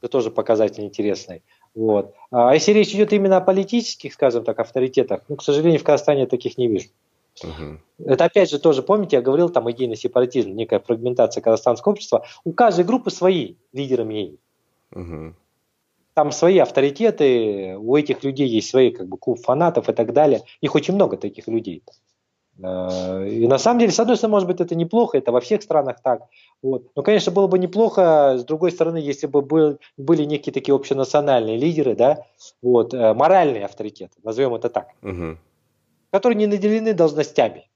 Это тоже показатель интересный. Вот. А если речь идет именно о политических, скажем так, авторитетах, ну, к сожалению, в Казахстане таких не вижу. Угу. Это опять же тоже, помните, я говорил, там идейный сепаратизм, некая фрагментация казахстанского общества. У каждой группы свои лидеры мнений. Угу. Там свои авторитеты, у этих людей есть свои как бы клуб фанатов и так далее. Их очень много таких людей. Э, и на самом деле, с одной стороны, может быть, это неплохо, это во всех странах так. Вот. Но, конечно, было бы неплохо, с другой стороны, если бы был, были некие такие общенациональные лидеры, да, вот, э, моральные авторитеты, назовем это так, угу. которые не наделены должностями.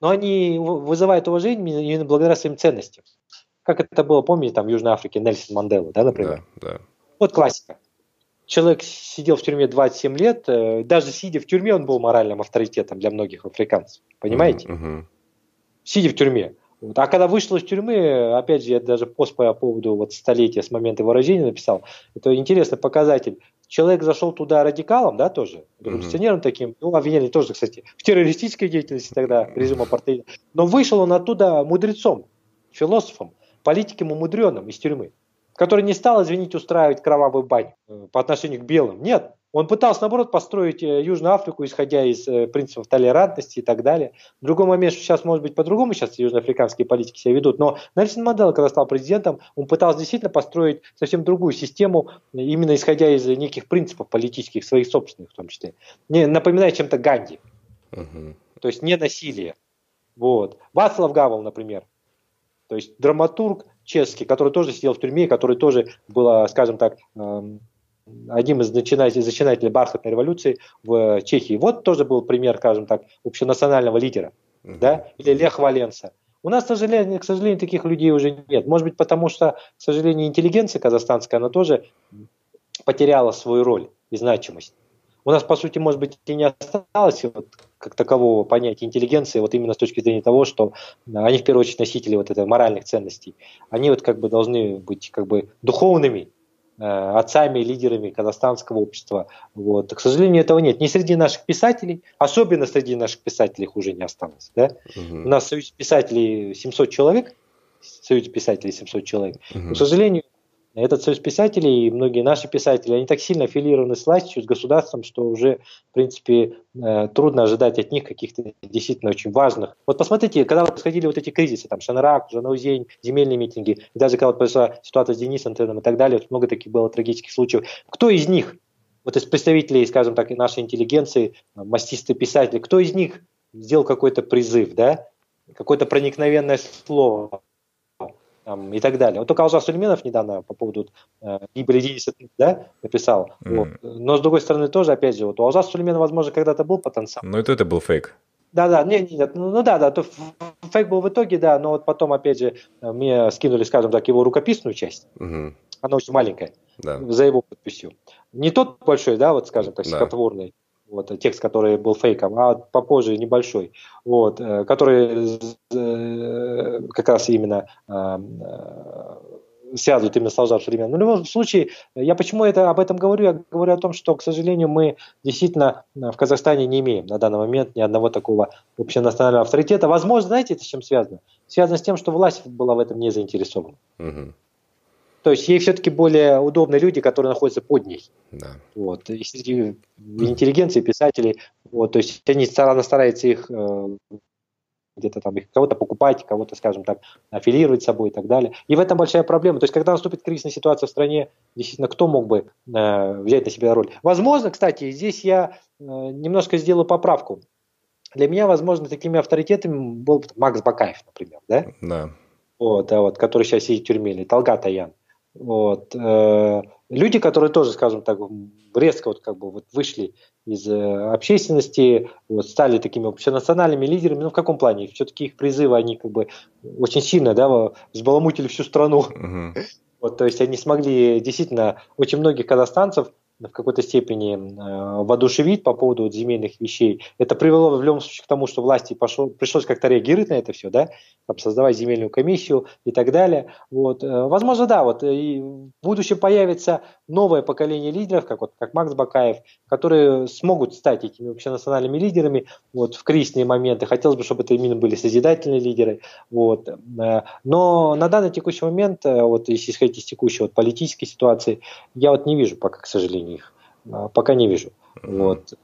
Но они вызывают уважение именно благодаря своим ценностям. Как это было, помните, там в Южной Африке Нельсон Мандела, да, например? Да, да. Вот классика человек сидел в тюрьме 27 лет, э, даже сидя в тюрьме, он был моральным авторитетом для многих африканцев. Понимаете? Uh-huh. Сидя в тюрьме. А когда вышел из тюрьмы, опять же, я даже пост по поводу вот столетия с момента его рождения написал, это интересный показатель. Человек зашел туда радикалом, да, тоже, революционером uh-huh. таким, ну, обвиняли тоже, кстати, в террористической деятельности тогда, режима апартеида, но вышел он оттуда мудрецом, философом, политиком умудренным из тюрьмы который не стал, извините, устраивать кровавую бань э, по отношению к белым. Нет, он пытался, наоборот, построить э, Южную Африку, исходя из э, принципов толерантности и так далее. В другой момент, что сейчас, может быть, по-другому сейчас южноафриканские политики себя ведут, но Нельсон Мандела, когда стал президентом, он пытался действительно построить совсем другую систему, именно исходя из неких принципов политических, своих собственных в том числе. Не, напоминает чем-то Ганди. Uh-huh. То есть не насилие. Вот. Вацлав Гавел, например. То есть драматург, чешский, который тоже сидел в тюрьме, который тоже был, скажем так, эм, одним из начинателей, зачинателей бархатной революции в Чехии. Вот тоже был пример, скажем так, общенационального лидера. Uh-huh. Да? Или Лех Валенса. У нас, к сожалению, к сожалению, таких людей уже нет. Может быть, потому что, к сожалению, интеллигенция казахстанская, она тоже потеряла свою роль и значимость. У нас, по сути, может быть, и не осталось вот, как такового понятия интеллигенции, вот именно с точки зрения того, что они в первую очередь носители вот этого моральных ценностей. Они вот как бы должны быть как бы духовными э, отцами, лидерами казахстанского общества. Вот. К сожалению, этого нет. Ни среди наших писателей, особенно среди наших писателей их уже не осталось. Да? Угу. У нас в Союзе писателей 700 человек, в Союзе писателей 700 человек. Угу. К сожалению, этот союз писателей и многие наши писатели, они так сильно аффилированы с властью, с государством, что уже, в принципе, э, трудно ожидать от них каких-то действительно очень важных. Вот посмотрите, когда происходили вот эти кризисы, там, Шанрак, Жанаузень, земельные митинги, и даже когда вот произошла ситуация с Денисом Теном и так далее, вот много таких было трагических случаев. Кто из них, вот из представителей, скажем так, нашей интеллигенции, мастистые писатели, кто из них сделал какой-то призыв, да, какое-то проникновенное слово, там, и так далее. Вот только Алжас Сулейменов недавно по поводу э, гибели Дениса да, написал. Mm. Вот. Но с другой стороны тоже, опять же, вот у Алжаса Сулейменова, возможно, когда-то был потенциал. Ну это, это был фейк. Да, да, нет, нет, ну, ну да, да, то фейк был в итоге, да, но вот потом, опять же, мне скинули, скажем так, его рукописную часть. Угу. Она очень маленькая, да. за его подписью. Не тот большой, да, вот, скажем так, стихотворный, вот, текст, который был фейком, а попозже небольшой, вот, э, который э, как раз именно э, связывают именно с Алжарским временем. Но в любом случае, я почему это, об этом говорю? Я говорю о том, что, к сожалению, мы действительно в Казахстане не имеем на данный момент ни одного такого общенационального авторитета. Возможно, знаете, это с чем связано? Связано с тем, что власть была в этом не заинтересована. Угу. То есть ей все-таки более удобны люди, которые находятся под ней. Да. Вот. И среди интеллигенции, писателей, вот, то есть они стараются, стараются их э, где-то там их кого-то покупать, кого-то, скажем так, аффилировать с собой и так далее. И в этом большая проблема. То есть, когда наступит кризисная ситуация в стране, действительно, кто мог бы э, взять на себя роль? Возможно, кстати, здесь я э, немножко сделаю поправку. Для меня, возможно, такими авторитетами был Макс Бакаев, например, да? Да. Вот, да, вот, который сейчас сидит в тюрьме, или Талгат Аян. Вот. Э, люди, которые тоже, скажем так, резко вот как бы вот вышли из э, общественности, вот, стали такими общенациональными лидерами, ну в каком плане? Все-таки их призывы, они как бы очень сильно да, взбаламутили всю страну. Uh-huh. Вот, то есть они смогли действительно очень многих казахстанцев в какой-то степени э, воодушевить по поводу вот земельных вещей. Это привело в любом случае к тому, что власти пошло, пришлось как-то реагировать на это все, да, там, создавать земельную комиссию и так далее. Вот. Э, возможно, да, вот э, и в будущем появится новое поколение лидеров, как, вот, как Макс Бакаев, которые смогут стать этими общенациональными лидерами вот, в кризисные моменты. Хотелось бы, чтобы это именно были созидательные лидеры. Вот. Но на данный текущий момент, вот, если исходить из текущей вот, политической ситуации, я вот не вижу пока, к сожалению, пока не вижу. Вот.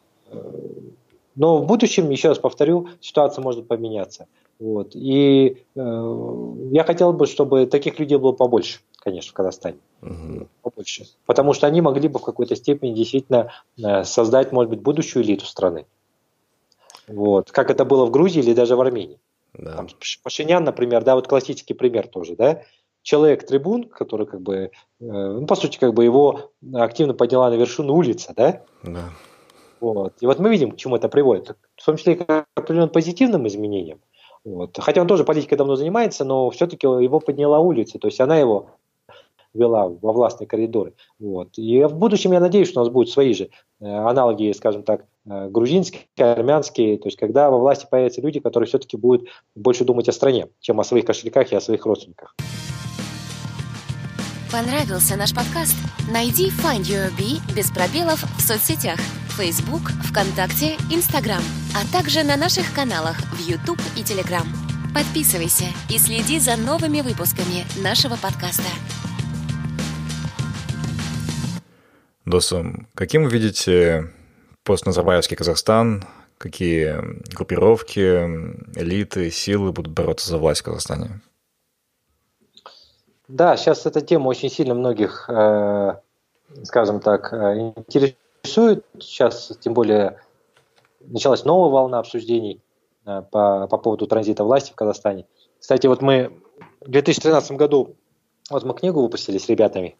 Но в будущем, еще раз повторю, ситуация может поменяться. Вот. И э, я хотел бы, чтобы таких людей было побольше, конечно, в Казахстане. Угу. Побольше. Потому что они могли бы в какой-то степени действительно э, создать, может быть, будущую элиту страны. Вот. Как это было в Грузии или даже в Армении. Да. Там, Пашинян, например, да, вот классический пример тоже, да, человек-трибун, который как бы, э, ну, по сути, как бы его активно подняла на вершину улица, да? Да. Вот. И вот мы видим, к чему это приводит. В том числе и к определенным позитивным изменениям. Вот. Хотя он тоже политикой давно занимается, но все-таки его подняла улица, то есть она его вела во властные коридоры. Вот. И в будущем я надеюсь, что у нас будут свои же э, аналоги, скажем так, э, грузинские, армянские, то есть когда во власти появятся люди, которые все-таки будут больше думать о стране, чем о своих кошельках и о своих родственниках. Понравился наш подкаст? Найди Find Your Bee без пробелов в соцсетях Facebook, ВКонтакте, Instagram, а также на наших каналах в YouTube и Telegram. Подписывайся и следи за новыми выпусками нашего подкаста. Досум, каким вы видите постназарбаевский Казахстан? Какие группировки, элиты, силы будут бороться за власть в Казахстане? Да, сейчас эта тема очень сильно многих, э, скажем так, э, интересует. Сейчас, тем более, началась новая волна обсуждений э, по, по поводу транзита власти в Казахстане. Кстати, вот мы в 2013 году, вот мы книгу выпустили с ребятами.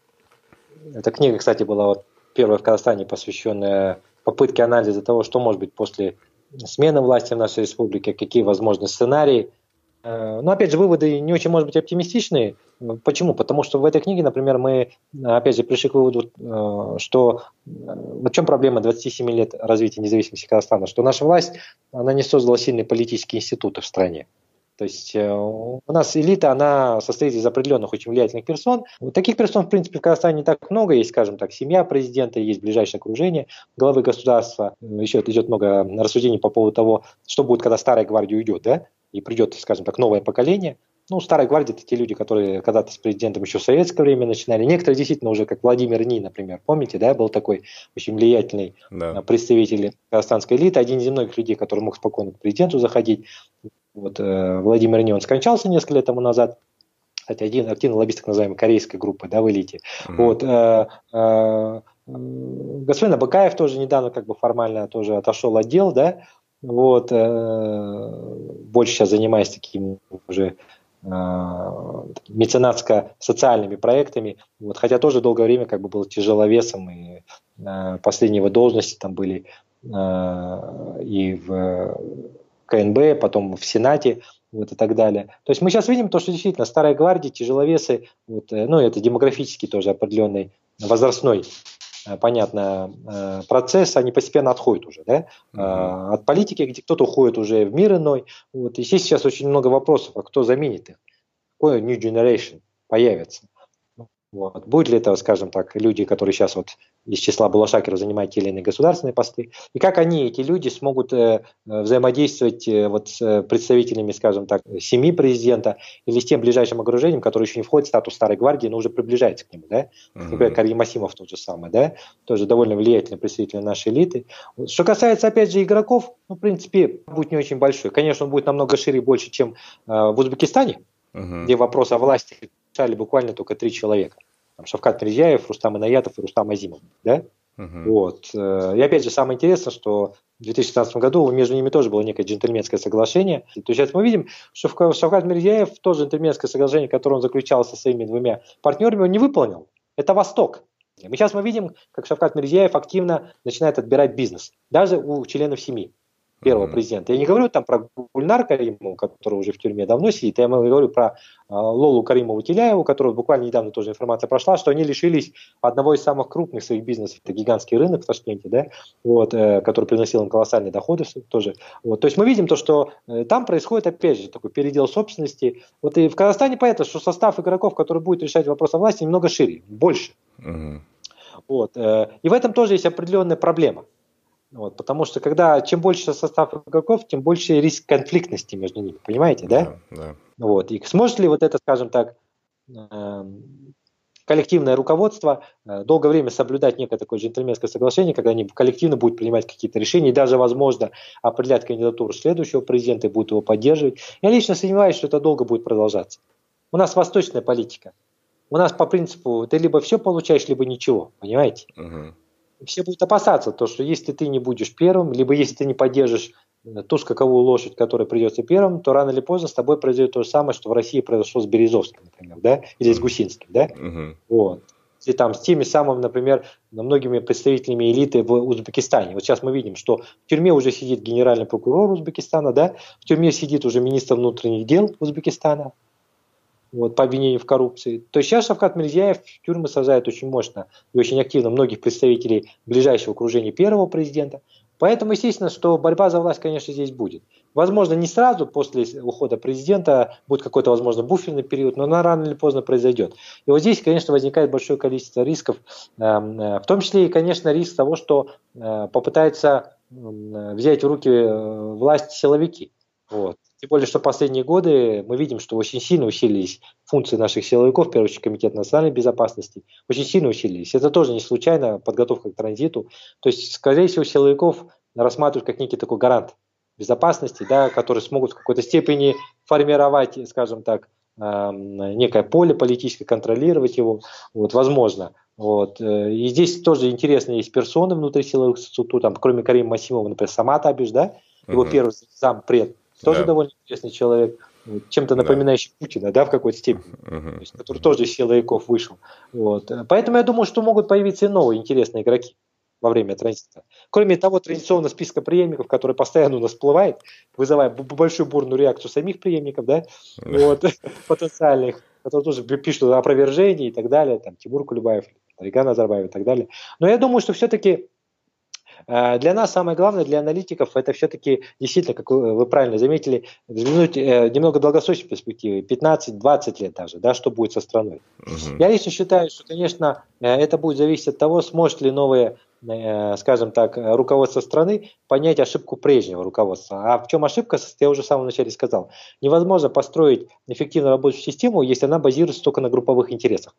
Эта книга, кстати, была вот первая в Казахстане, посвященная попытке анализа того, что может быть после смены власти в нашей республике, какие возможны сценарии – но, опять же, выводы не очень, может быть, оптимистичные. Почему? Потому что в этой книге, например, мы, опять же, пришли к выводу, э, что э, в чем проблема 27 лет развития независимости Казахстана, что наша власть, она не создала сильные политические институты в стране. То есть у нас элита, она состоит из определенных очень влиятельных персон. Таких персон, в принципе, в Казахстане не так много. Есть, скажем так, семья президента, есть ближайшее окружение главы государства. Еще идет много рассуждений по поводу того, что будет, когда старая гвардия уйдет. Да? И придет, скажем так, новое поколение. Ну, старая гвардия – это те люди, которые когда-то с президентом еще в советское время начинали. Некоторые действительно уже, как Владимир Ни, например, помните, да, был такой очень влиятельный да. А, представитель казахстанской элиты, один из немногих людей, который мог спокойно к президенту заходить. Вот, э, Владимир Ни, он скончался несколько лет тому назад. Кстати, один активный лоббист так называемой корейской группы, да, в элите. Mm-hmm. Вот, э, э, господин Абакаев тоже недавно как бы формально тоже отошел от дел, да, вот, э, больше сейчас занимаюсь такими уже э, меценатско-социальными проектами, вот, хотя тоже долгое время как бы был тяжеловесом, и э, последние его должности там были э, и в КНБ, потом в Сенате, вот и так далее. То есть мы сейчас видим то, что действительно старая гвардия, тяжеловесы, вот, э, ну это демографический тоже определенный возрастной понятно, э, процесс, они постепенно отходят уже, да, mm-hmm. от политики, где кто-то уходит уже в мир иной. Вот. И здесь сейчас очень много вопросов, а кто заменит их? Какой new generation появится? Вот. Будут ли это, скажем так, люди, которые сейчас вот из числа Балашакеров занимают те или иные государственные посты, и как они, эти люди, смогут э, взаимодействовать э, вот с представителями, скажем так, семьи президента или с тем ближайшим окружением, которое еще не входит в статус старой гвардии, но уже приближается к нему, да? Uh-huh. Например, Карим Масимов тот же самый, да? Тоже довольно влиятельный представитель нашей элиты. Что касается, опять же, игроков, ну, в принципе, будет не очень большой. Конечно, он будет намного шире и больше, чем э, в Узбекистане, uh-huh. где вопрос о власти решали буквально только три человека там, Шавкат Мирзяев, Рустам Инаятов и Рустам Азимов. Да? Uh-huh. Вот. Э, и опять же, самое интересное, что в 2016 году между ними тоже было некое джентльменское соглашение. То есть сейчас мы видим, что Шавкат Мирзяев тоже джентльменское соглашение, которое он заключал со своими двумя партнерами, он не выполнил. Это Восток. И сейчас мы видим, как Шавкат Мирзяев активно начинает отбирать бизнес, даже у членов семьи первого mm-hmm. президента. Я не говорю там про Гульнар Каримову, который уже в тюрьме давно сидит, я говорю про э, Лолу Каримову Теляеву, которую буквально недавно тоже информация прошла, что они лишились одного из самых крупных своих бизнесов, это гигантский рынок в Ташкенте, да, вот, э, который приносил им колоссальные доходы тоже. Вот. То есть мы видим то, что э, там происходит, опять же, такой передел собственности. Вот и в Казахстане понятно, что состав игроков, который будет решать вопрос о власти, немного шире, больше. Mm-hmm. Вот. Э, и в этом тоже есть определенная проблема. Вот, потому что когда чем больше состав игроков, тем больше риск конфликтности между ними, понимаете, да? Да. да. Вот, и сможет ли вот это, скажем так, эм, коллективное руководство э, долгое время соблюдать некое такое джентльменское соглашение, когда они коллективно будут принимать какие-то решения и даже, возможно, определять кандидатуру следующего президента и будут его поддерживать. Я лично сомневаюсь, что это долго будет продолжаться. У нас восточная политика. У нас по принципу ты либо все получаешь, либо ничего, понимаете? Угу все будут опасаться, то, что если ты не будешь первым, либо если ты не поддержишь э, ту скаковую лошадь, которая придется первым, то рано или поздно с тобой произойдет то же самое, что в России произошло с Березовским, например, да, или с Гусинским, да, uh-huh. вот. И там с теми самыми, например, многими представителями элиты в Узбекистане. Вот сейчас мы видим, что в тюрьме уже сидит генеральный прокурор Узбекистана, да, в тюрьме сидит уже министр внутренних дел Узбекистана, вот, по обвинению в коррупции. То есть сейчас Шавкат Мирзияев в тюрьмы сажает очень мощно и очень активно многих представителей ближайшего окружения первого президента. Поэтому, естественно, что борьба за власть, конечно, здесь будет. Возможно, не сразу после ухода президента будет какой-то, возможно, буферный период, но она рано или поздно произойдет. И вот здесь, конечно, возникает большое количество рисков, эм, э, в том числе и, конечно, риск того, что э, попытаются взять в руки э, власть силовики. Вот. Тем более, что последние годы мы видим, что очень сильно усилились функции наших силовиков, в первую очередь Комитет национальной безопасности, очень сильно усилились. Это тоже не случайно подготовка к транзиту. То есть, скорее всего, силовиков рассматривают как некий такой гарант безопасности, да, которые смогут в какой-то степени формировать, скажем так, эм, некое поле политическое, контролировать его, вот, возможно. Вот. Э, и здесь тоже интересно, есть персоны внутри силовых структур, там, кроме Карима Масимова, например, Самат Абиш, да, его угу. первый зампред, тоже да. довольно интересный человек, чем-то напоминающий да. Путина, да, в какой-то степени, угу. то есть, который тоже из силовиков вышел. Вот. Поэтому я думаю, что могут появиться и новые интересные игроки во время транзита. Кроме того, традиционного списка преемников, который постоянно у нас всплывает, вызывая большую бурную реакцию самих преемников, да, вот, <laughs> потенциальных, которые тоже пишут опровержения и так далее, там, Тимур Кулебаев, Риган Назарбаев и так далее. Но я думаю, что все-таки для нас самое главное, для аналитиков, это все-таки действительно, как вы правильно заметили, взглянуть э, немного долгосрочной перспективы, 15-20 лет даже, да, что будет со страной. Угу. Я лично считаю, что, конечно, э, это будет зависеть от того, сможет ли новые скажем так, руководство страны понять ошибку прежнего руководства. А в чем ошибка, я уже в самом начале сказал. Невозможно построить эффективно работающую систему, если она базируется только на групповых интересах.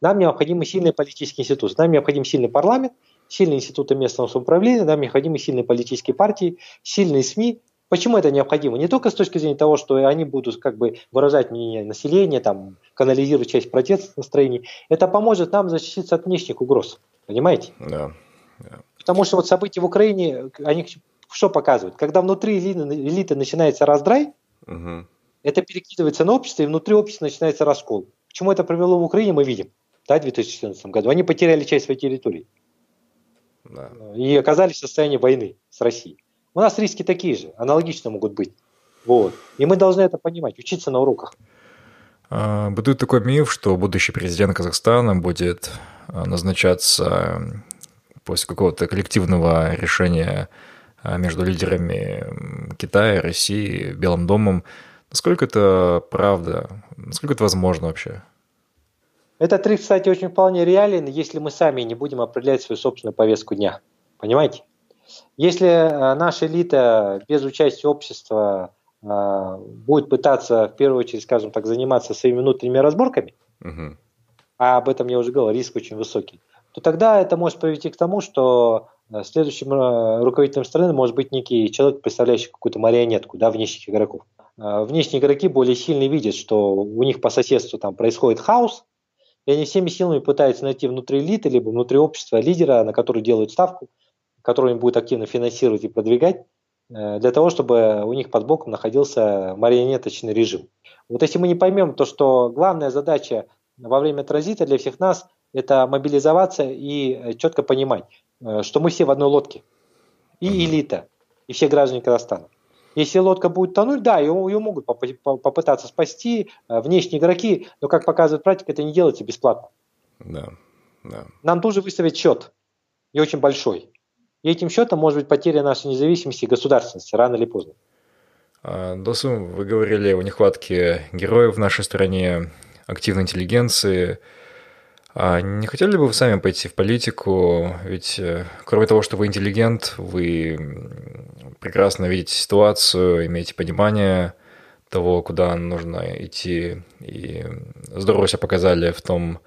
Нам необходимы сильные политические институты, нам необходим сильный парламент, сильные институты местного самоуправления, нам необходимы сильные политические партии, сильные СМИ. Почему это необходимо? Не только с точки зрения того, что они будут как бы выражать мнение населения, там, канализировать часть протестных настроений. Это поможет нам защититься от внешних угроз. Понимаете? Да. да. Потому что вот события в Украине, они что показывают? Когда внутри элиты, начинается раздрай, угу. это перекидывается на общество, и внутри общества начинается раскол. К чему это привело в Украине, мы видим. Да, в 2014 году. Они потеряли часть своей территории. Да. И оказались в состоянии войны с Россией. У нас риски такие же, аналогично могут быть. Вот. И мы должны это понимать, учиться на уроках. А, бытует такой миф, что будущий президент Казахстана будет а, назначаться после какого-то коллективного решения а, между лидерами Китая, России, Белым домом. Насколько это правда? Насколько это возможно вообще? Этот риск, кстати, очень вполне реален, если мы сами не будем определять свою собственную повестку дня. Понимаете? Если э, наша элита без участия общества э, будет пытаться, в первую очередь, скажем так, заниматься своими внутренними разборками, угу. а об этом я уже говорил, риск очень высокий, то тогда это может привести к тому, что э, следующим руководителем страны может быть некий человек, представляющий какую-то марионетку да, внешних игроков. Внешние игроки более сильно видят, что у них по соседству там происходит хаос, и они всеми силами пытаются найти внутри элиты, либо внутри общества лидера, на который делают ставку, который им будет активно финансировать и продвигать, э, для того, чтобы у них под боком находился марионеточный режим. Вот если мы не поймем то, что главная задача во время транзита для всех нас – это мобилизоваться и э, четко понимать, э, что мы все в одной лодке. И элита, и все граждане Казахстана. Если лодка будет тонуть, да, ее, ее могут попытаться спасти внешние игроки, но, как показывает практика, это не делается бесплатно. Да, да. Нам тоже выставить счет, и очень большой. И этим счетом может быть потеря нашей независимости и государственности рано или поздно. А, Досум, вы говорили о нехватке героев в нашей стране, активной интеллигенции. А не хотели бы вы сами пойти в политику? Ведь э, кроме того, что вы интеллигент, вы прекрасно видите ситуацию, имеете понимание того, куда нужно идти. И здорово себя показали в том,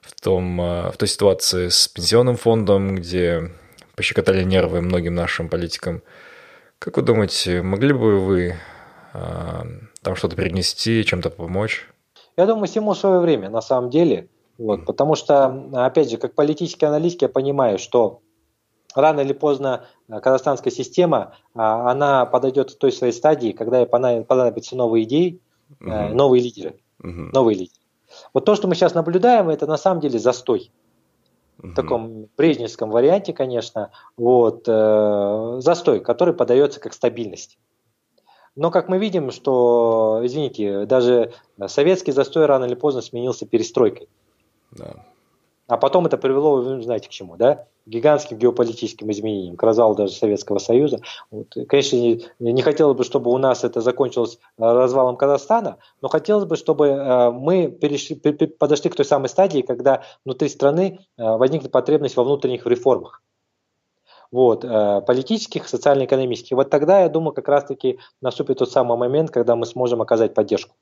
в, том, э, в той ситуации с пенсионным фондом, где пощекотали нервы многим нашим политикам. Как вы думаете, могли бы вы э, там что-то перенести, чем-то помочь? Я думаю, всему свое время, на самом деле. Вот, потому что, опять же, как политический аналитик, я понимаю, что рано или поздно казахстанская система, а, она подойдет к той своей стадии, когда понадобятся новые идеи, угу. новые лидеры. Угу. Новые лидеры. Вот то, что мы сейчас наблюдаем, это на самом деле застой в таком брежневском варианте, конечно, вот, э, застой, который подается как стабильность. Но как мы видим, что, извините, даже советский застой рано или поздно сменился перестройкой. Да. А потом это привело, вы знаете к чему, да? гигантским геополитическим изменениям, к развалу даже Советского Союза. Вот, конечно, не, не хотелось бы, чтобы у нас это закончилось э, развалом Казахстана, но хотелось бы, чтобы э, мы перешли, подошли к той самой стадии, когда внутри страны э, возникнет потребность во внутренних реформах. Вот, политических, социально-экономических. Вот тогда, я думаю, как раз-таки наступит тот самый момент, когда мы сможем оказать поддержку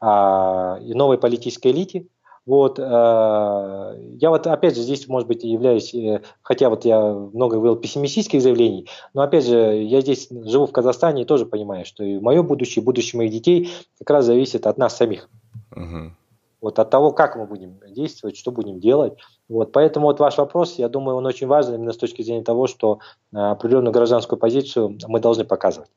а, новой политической элите, вот, э, я вот, опять же, здесь, может быть, являюсь, э, хотя вот я много говорил пессимистических заявлений, но, опять же, я здесь живу в Казахстане и тоже понимаю, что и мое будущее, и будущее моих детей как раз зависит от нас самих. Угу. Вот от того, как мы будем действовать, что будем делать. Вот, поэтому вот ваш вопрос, я думаю, он очень важен именно с точки зрения того, что э, определенную гражданскую позицию мы должны показывать.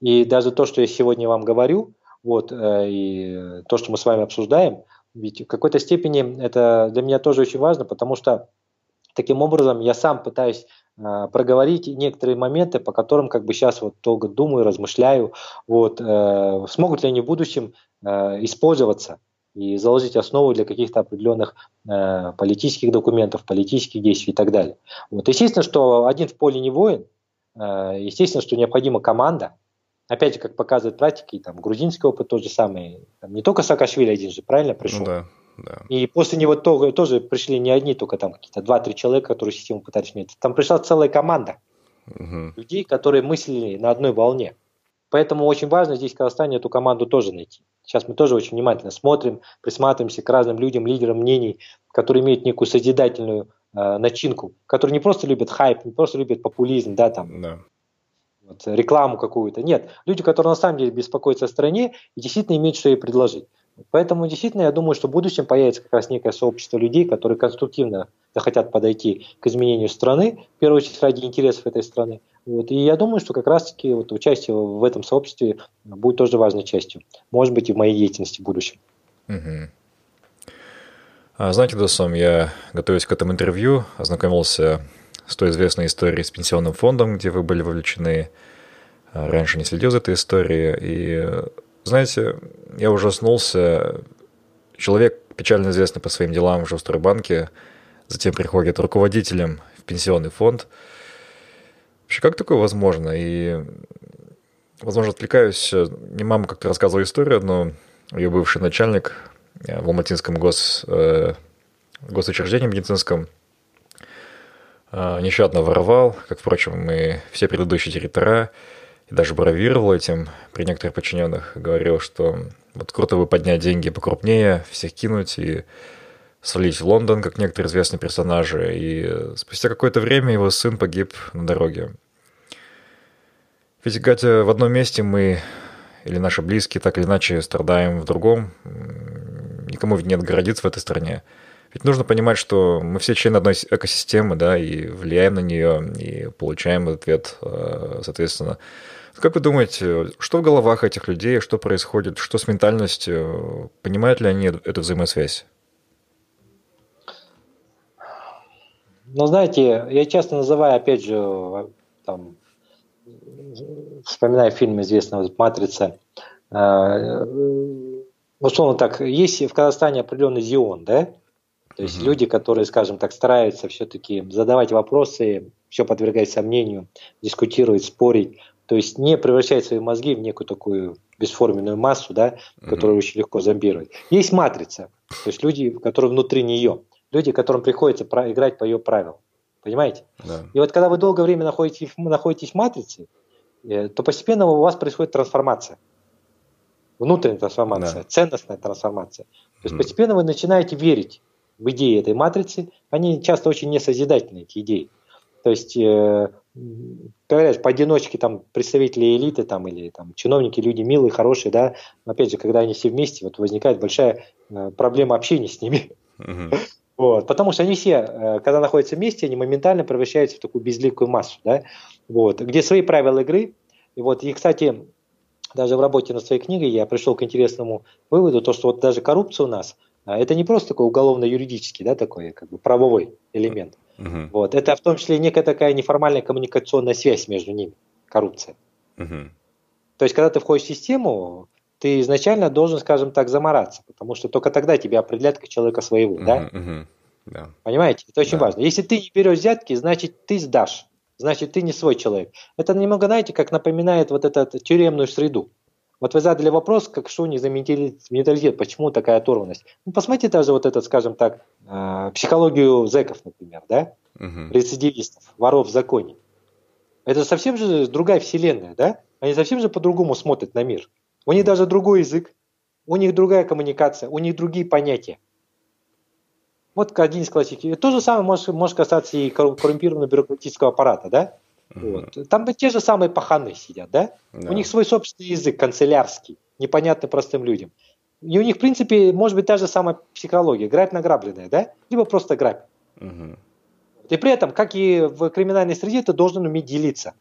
И даже то, что я сегодня вам говорю, вот, и то, что мы с вами обсуждаем – ведь в какой-то степени это для меня тоже очень важно, потому что таким образом я сам пытаюсь э, проговорить некоторые моменты, по которым как бы сейчас вот долго думаю, размышляю, вот, э, смогут ли они в будущем э, использоваться и заложить основу для каких-то определенных э, политических документов, политических действий и так далее. Вот. Естественно, что один в поле не воин, э, естественно, что необходима команда, опять же, как показывает практика, и там грузинский опыт тот же самый, там, не только Саакашвили один же, правильно пришел? Ну, да, да. И после него тоже, тоже пришли не одни, только там какие-то два-три человека, которые систему пытались менять. Там пришла целая команда угу. людей, которые мыслили на одной волне. Поэтому очень важно здесь в Казахстане эту команду тоже найти. Сейчас мы тоже очень внимательно смотрим, присматриваемся к разным людям, лидерам мнений, которые имеют некую созидательную э, начинку, которые не просто любят хайп, не просто любят популизм, да, там, да вот, рекламу какую-то. Нет, люди, которые на самом деле беспокоятся о стране и действительно имеют что ей предложить. Поэтому действительно я думаю, что в будущем появится как раз некое сообщество людей, которые конструктивно захотят подойти к изменению страны, в первую очередь ради интересов этой страны. Вот. И я думаю, что как раз-таки вот участие в этом сообществе будет тоже важной частью. Может быть, и в моей деятельности в будущем. Угу. А, знаете, Досом, я, готовясь к этому интервью, ознакомился с той известной историей с пенсионным фондом, где вы были вовлечены. А, раньше не следил за этой историей. И, знаете, я ужаснулся. Человек, печально известный по своим делам в Жилстройбанке, затем приходит руководителем в пенсионный фонд. Вообще, как такое возможно? И, возможно, отвлекаюсь. Не мама как-то рассказывала историю, но ее бывший начальник в Алматинском гос, госучреждении медицинском. Нещадно воровал, как, впрочем, и все предыдущие директора, и даже бравировал этим при некоторых подчиненных, говорил, что вот круто бы поднять деньги покрупнее, всех кинуть и свалить в Лондон, как некоторые известные персонажи, и спустя какое-то время его сын погиб на дороге. Ведь гадя в одном месте мы или наши близкие так или иначе страдаем в другом, никому ведь нет городиться в этой стране. Ведь нужно понимать, что мы все члены одной экосистемы, да, и влияем на нее, и получаем ответ, э, соответственно. Как вы думаете, что в головах этих людей, что происходит, что с ментальностью, понимают ли они эту взаимосвязь? Ну, знаете, я часто называю, опять же, там, вспоминаю фильм известного «Матрица», э, условно так, есть в Казахстане определенный Зион, да? То есть угу. люди, которые, скажем так, стараются все-таки задавать вопросы, все подвергать сомнению, дискутировать, спорить, то есть не превращать свои мозги в некую такую бесформенную массу, да, которую угу. очень легко зомбировать. Есть матрица, то есть люди, которые внутри нее люди, которым приходится играть по ее правилам. Понимаете? Да. И вот когда вы долгое время находитесь, находитесь в матрице, э, то постепенно у вас происходит трансформация. Внутренняя трансформация, да. ценностная трансформация. То есть mm. постепенно вы начинаете верить в идеи этой матрицы. Они часто очень несозидательные, эти идеи. То есть, э, говорят, поодиночке там представители элиты там, или там, чиновники, люди милые, хорошие, да, но опять же, когда они все вместе, вот возникает большая э, проблема общения с ними. Mm-hmm. <laughs> Вот, потому что они все, э, когда находятся вместе, они моментально превращаются в такую безликую массу, да, вот, где свои правила игры. И вот, и, кстати, даже в работе над своей книгой я пришел к интересному выводу, то, что вот даже коррупция у нас, это не просто такой уголовно-юридический, да, такой как бы правовой элемент. Uh-huh. Вот, это в том числе некая такая неформальная коммуникационная связь между ними, коррупция. Uh-huh. То есть, когда ты входишь в систему, ты изначально должен, скажем так, замораться, потому что только тогда тебя определят как человека своего, uh-huh, да? Uh-huh, да? Понимаете? Это очень да. важно. Если ты не берешь взятки, значит, ты сдашь. Значит, ты не свой человек. Это немного, знаете, как напоминает вот эту тюремную среду. Вот вы задали вопрос, как что у них за менталитет, почему такая оторванность. Ну, посмотрите даже вот этот, скажем так, э, психологию зэков, например, да? Угу. Рецидивистов, воров в законе. Это совсем же другая вселенная, да? Они совсем же по-другому смотрят на мир. У них даже другой язык, у них другая коммуникация, у них другие понятия. Вот один из классических. То же самое может, может касаться и коррумпированного бюрократического аппарата, да? Вот. Там те же самые паханы сидят, да? Yeah. У них свой собственный язык, канцелярский, непонятный простым людям. И у них, в принципе, может быть, та же самая психология, грабь награбленная, да? Либо просто грабь. Mm-hmm. И при этом, как и в криминальной среде, ты должен уметь делиться.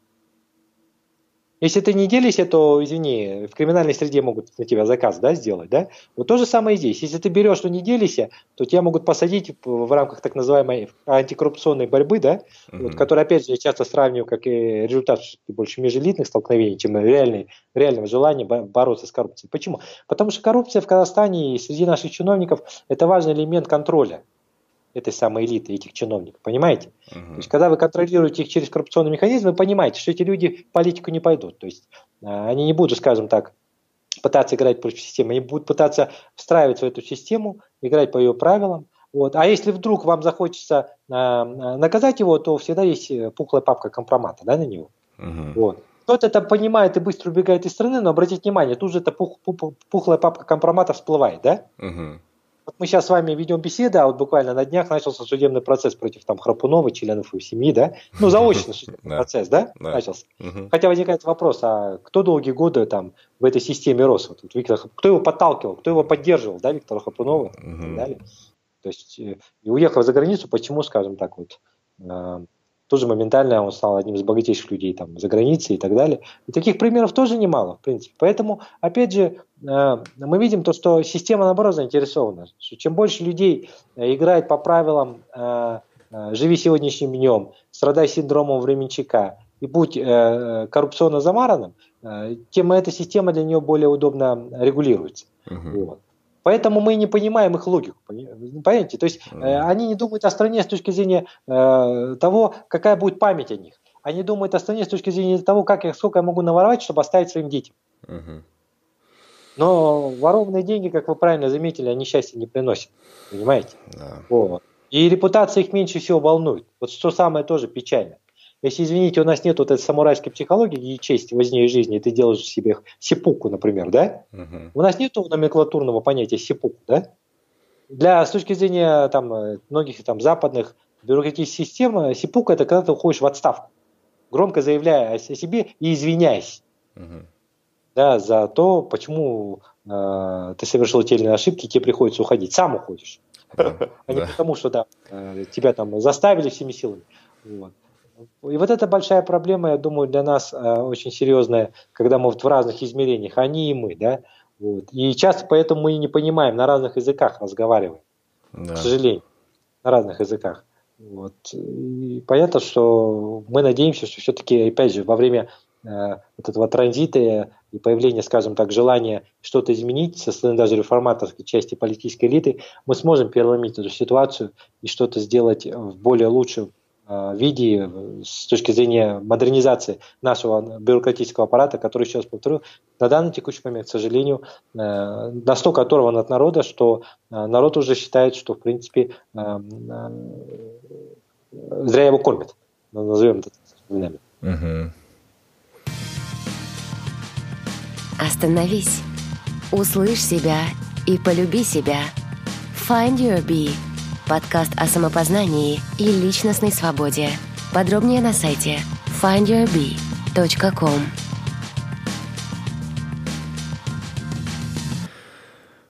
Если ты не делишься, то, извини, в криминальной среде могут на тебя заказ да, сделать. Да? Вот то же самое и здесь. Если ты берешь, но не делишься, то тебя могут посадить в рамках так называемой антикоррупционной борьбы, да, uh-huh. вот, которая, опять же, я часто сравниваю как и результат больше межэлитных столкновений, чем реальный, реального желания бороться с коррупцией. Почему? Потому что коррупция в Казахстане и среди наших чиновников – это важный элемент контроля этой самой элиты, этих чиновников, понимаете? Uh-huh. То есть, когда вы контролируете их через коррупционный механизм, вы понимаете, что эти люди в политику не пойдут. То есть, э, они не будут, скажем так, пытаться играть против системы, они будут пытаться встраиваться в эту систему, играть по ее правилам. Вот. А если вдруг вам захочется э, наказать его, то всегда есть пухлая папка компромата да, на него. Uh-huh. Вот. Кто-то это понимает и быстро убегает из страны, но обратите внимание, тут же эта пух, пух, пухлая папка компромата всплывает, да? Uh-huh. Вот мы сейчас с вами ведем беседу, а вот буквально на днях начался судебный процесс против там Храпунова, членов его семьи, да? Ну, заочный <laughs> судебный процесс, да? Начался. Хотя возникает вопрос, а кто долгие годы там в этой системе рос? Вот Виктор, кто его подталкивал, кто его поддерживал, да, Виктора Храпунова и так далее? То есть, э, и уехав за границу, почему, скажем так, вот, э, тоже моментально он стал одним из богатейших людей там за границей и так далее. И таких примеров тоже немало, в принципе. Поэтому, опять же, э, мы видим то, что система, наоборот, заинтересована. Что чем больше людей э, играет по правилам э, «живи сегодняшним днем», «страдай синдромом временчака», и будь коррупционно замаранным, тем эта система для нее более удобно регулируется. Uh-huh. Вот. Поэтому мы не понимаем их логику. Понимаете? То есть э, они не думают о стране с точки зрения э, того, какая будет память о них. Они думают о стране с точки зрения того, как я, сколько я могу наворовать, чтобы оставить своим детям. Угу. Но ворованные деньги, как вы правильно заметили, они счастья не приносят. Понимаете? Да. Вот. И репутация их меньше всего волнует. Вот что самое тоже печальное. Если, извините, у нас нет вот этой самурайской психологии и чести возне жизни, и ты делаешь себе сипуку, например, да? Угу. У нас нет номенклатурного понятия сипуку, да? Для, с точки зрения там, многих там, западных бюрократических систем, сипука – это когда ты уходишь в отставку, громко заявляя о себе и извиняясь угу. да, за то, почему э, ты совершил те или иные ошибки, тебе приходится уходить. Сам уходишь. А не потому, что да, э, тебя там заставили всеми силами. Вот. И вот это большая проблема, я думаю, для нас э, очень серьезная, когда мы вот в разных измерениях, они и мы, да. Вот. И часто поэтому мы и не понимаем, на разных языках разговариваем, да. к сожалению, на разных языках. Вот. И понятно, что мы надеемся, что все-таки, опять же, во время э, вот этого транзита и появления, скажем так, желания что-то изменить со стороны даже реформаторской части политической элиты, мы сможем переломить эту ситуацию и что-то сделать в более лучшем виде с точки зрения модернизации нашего бюрократического аппарата, который сейчас, повторю, на данный текущий момент, к сожалению, э, настолько оторван от народа, что э, народ уже считает, что, в принципе, зря его кормят. Назовем это именами. Угу. Остановись, услышь себя и полюби себя. Find your bee – Подкаст о самопознании и личностной свободе. Подробнее на сайте findyourbee.com.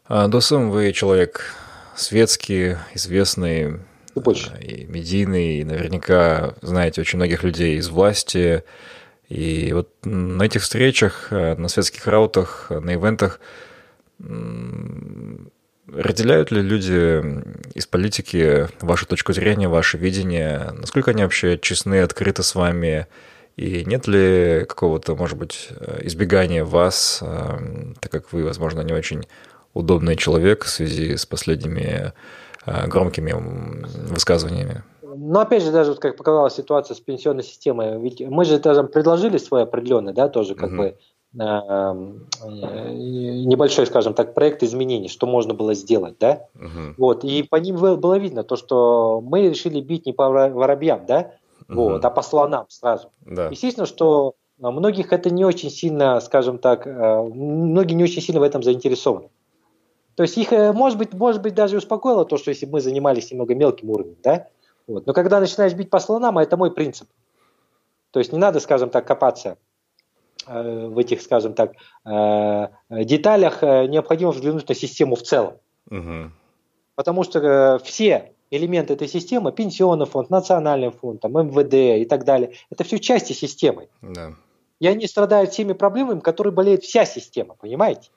А, Досум, вы человек светский, известный, Больше. А, и медийный, и наверняка знаете очень многих людей из власти. И вот на этих встречах, а, на светских раутах, на ивентах Разделяют ли люди из политики вашу точку зрения, ваше видение? Насколько они вообще честны, открыты с вами? И нет ли какого-то, может быть, избегания вас, э, так как вы, возможно, не очень удобный человек в связи с последними э, громкими высказываниями? Но опять же, даже вот как показалась ситуация с пенсионной системой, ведь мы же даже предложили свой определенный, да, тоже как угу. бы э, небольшой, скажем так, проект изменений, что можно было сделать, да, угу. вот, и по ним было видно то, что мы решили бить не по воробьям, да, угу. вот, а по слонам сразу. Да. Естественно, что многих это не очень сильно, скажем так, э, многие не очень сильно в этом заинтересованы. То есть их, э, может быть, может быть, даже успокоило то, что если бы мы занимались немного мелким уровнем, да, вот, но когда начинаешь бить по слонам, а это мой принцип. То есть не надо, скажем так, копаться Э, в этих, скажем так, э, деталях э, необходимо взглянуть на систему в целом. Угу. Потому что все элементы этой системы, пенсионный фонд, национальный фонд, там, МВД и так далее, это все части системы. Да. И они страдают всеми проблемами, которые болеет вся система, понимаете?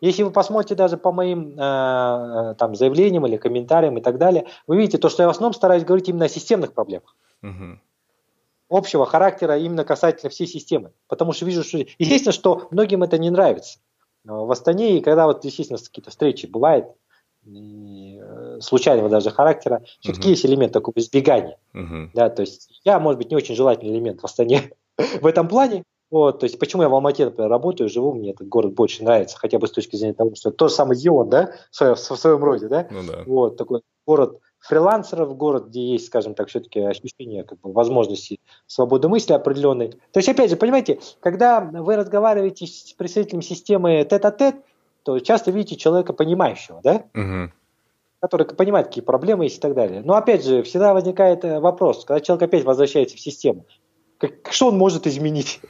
Если вы посмотрите даже по моим э, там, заявлениям или комментариям и так далее, вы видите то, что я в основном стараюсь говорить именно о системных проблемах. Угу общего характера именно касательно всей системы. Потому что вижу, что естественно, что многим это не нравится. В Астане, и когда вот, естественно, какие-то встречи бывают, э, случайного даже характера, все-таки uh-huh. есть элемент такого избегания. Uh-huh. Да, то есть я, может быть, не очень желательный элемент в Астане <laughs> в этом плане. Вот, то есть почему я в Алмате, например, работаю, живу, мне этот город больше нравится, хотя бы с точки зрения того, что тот же самый Зион, да, в своем, в своем роде, да? Ну, да. Вот, такой город фрилансеров, город, где есть, скажем так, все-таки ощущение как бы, возможности свободы мысли определенной. То есть, опять же, понимаете, когда вы разговариваете с представителем системы тет-а-тет, то часто видите человека понимающего, да? Угу. Который понимает, какие проблемы есть и так далее. Но опять же, всегда возникает э, вопрос, когда человек опять возвращается в систему, как, что он может изменить?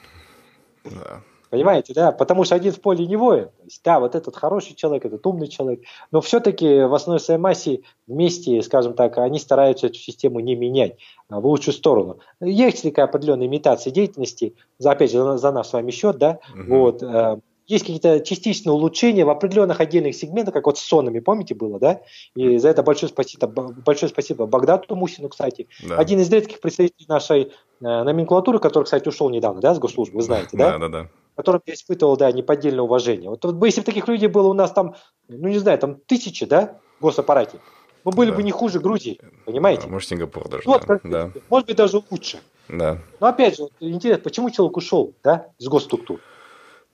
Да. Понимаете, да? Потому что один в поле не воин. То есть, да, вот этот хороший человек, этот умный человек, но все-таки в основной своей массе вместе, скажем так, они стараются эту систему не менять а в лучшую сторону. Есть такая определенная имитация деятельности, за, опять же, за наш с вами счет, да, угу. вот, э, есть какие-то частичные улучшения в определенных отдельных сегментах, как вот с сонами, помните, было, да? И за это большое спасибо, большое спасибо Богдану Мусину, кстати. Да. Один из редких представителей нашей э, номенклатуры, который, кстати, ушел недавно, да, с госслужбы, вы знаете, да? <laughs> Да, да, да которым я испытывал, да, неподдельное уважение. Вот, вот если бы таких людей было у нас там, ну не знаю, там тысячи, да, в госаппарате, мы были да. бы не хуже Грузии, понимаете? Да, может, Сингапур даже, вот, да. да. Может быть, даже лучше. Да. Но опять же, интересно, почему человек ушел, да, из госструктур?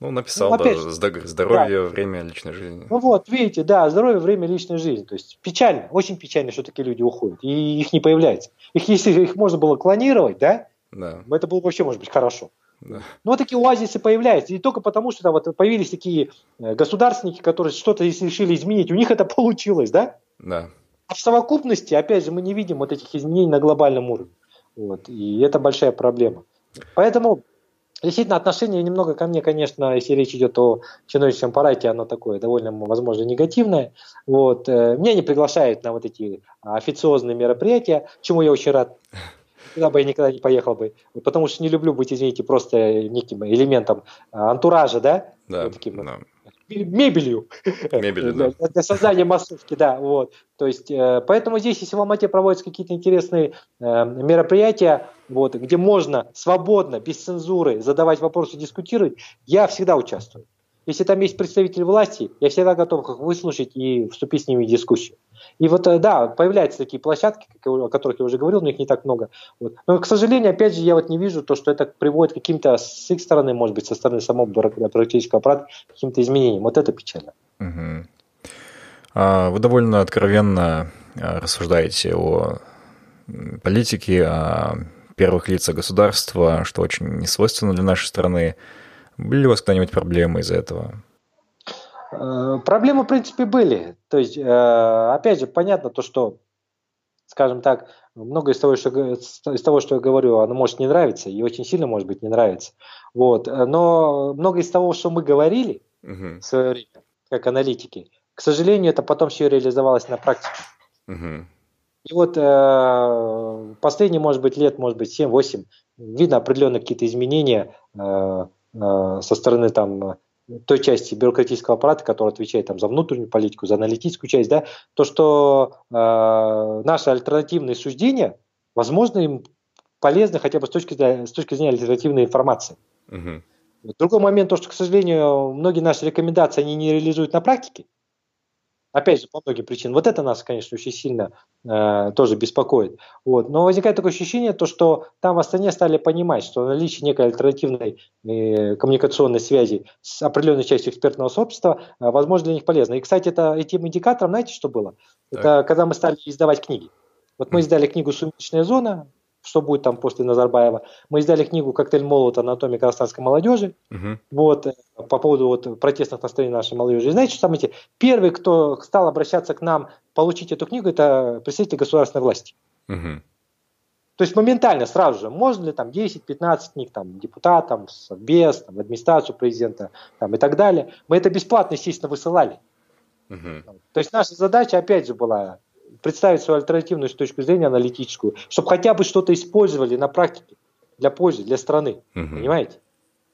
Ну, написал, ну, опять, да, здоровье, да. время личной жизни. Ну вот, видите, да, здоровье, время личной жизни. То есть печально, очень печально, что такие люди уходят, и их не появляется. Их, если их можно было клонировать, да, да. это было бы вообще, может быть, хорошо. Да. Ну, вот такие оазисы появляются. И только потому, что там вот появились такие э, государственники, которые что-то решили изменить, у них это получилось, да? Да. А в совокупности, опять же, мы не видим вот этих изменений на глобальном уровне. Вот. И это большая проблема. Поэтому Действительно, отношение немного ко мне, конечно, если речь идет о чиновничьем аппарате, оно такое довольно, возможно, негативное. Вот. Э, меня не приглашают на вот эти официозные мероприятия, чему я очень рад. <laughs> Туда бы я никогда не поехал бы, потому что не люблю быть, извините, просто неким элементом антуража, да? Да, вот таким, да <laughs> мебелью. Мебелью, да. Для создания массовки, да. Вот. То есть, э, поэтому здесь, если в Алмате проводятся какие-то интересные э, мероприятия, вот, где можно свободно, без цензуры задавать вопросы, дискутировать, я всегда участвую. Если там есть представитель власти, я всегда готов их выслушать и вступить с ними в дискуссию. И вот, э, да, появляются такие площадки, о которых я уже говорил, но их не так много. Вот. Но, к сожалению, опять же, я вот не вижу то, что это приводит к каким-то, с их стороны, может быть, со стороны самого бюрократического аппарата, каким-то изменениям. Вот это печально. Угу. Вы довольно откровенно а, рассуждаете о политике, о первых лицах государства, что очень не свойственно для нашей страны. Были ли у вас когда-нибудь проблемы из-за этого? Э, проблемы, в принципе, были. То есть, э, опять же, понятно то, что, скажем так, много из того, что, из того, что я говорю, оно может не нравиться, и очень сильно, может быть, не нравится. Вот. Но много из того, что мы говорили uh-huh. в свое время, как аналитики, к сожалению, это потом все реализовалось на практике. Uh-huh. И вот э, последние, может быть, лет, может быть, 7-8, видно определенные какие-то изменения э, э, со стороны там той части бюрократического аппарата, который отвечает там, за внутреннюю политику, за аналитическую часть, да, то, что э, наши альтернативные суждения, возможно, им полезны хотя бы с точки, с точки зрения альтернативной информации. Угу. Другой момент, то, что, к сожалению, многие наши рекомендации они не реализуют на практике. Опять же, по многим причинам. Вот это нас, конечно, очень сильно э, тоже беспокоит. Вот. Но возникает такое ощущение, то, что там в Астане стали понимать, что наличие некой альтернативной э, коммуникационной связи с определенной частью экспертного сообщества, э, возможно, для них полезно. И, кстати, это, этим индикатором, знаете, что было? Так. Это когда мы стали издавать книги. Вот мы издали книгу «Сумеречная зона», что будет там после Назарбаева. Мы издали книгу «Коктейль молот. Анатомия казахстанской молодежи». Угу. Вот, э, по поводу вот, протестных настроений нашей молодежи. И знаете, что самое Первый, кто стал обращаться к нам получить эту книгу, это представители государственной власти. Угу. То есть моментально, сразу же, можно ли там 10-15 книг там, депутатам, без, там, администрацию президента там, и так далее. Мы это бесплатно, естественно, высылали. Угу. То есть наша задача, опять же, была представить свою альтернативную точку зрения аналитическую, чтобы хотя бы что-то использовали на практике для пользы, для страны. Угу. Понимаете?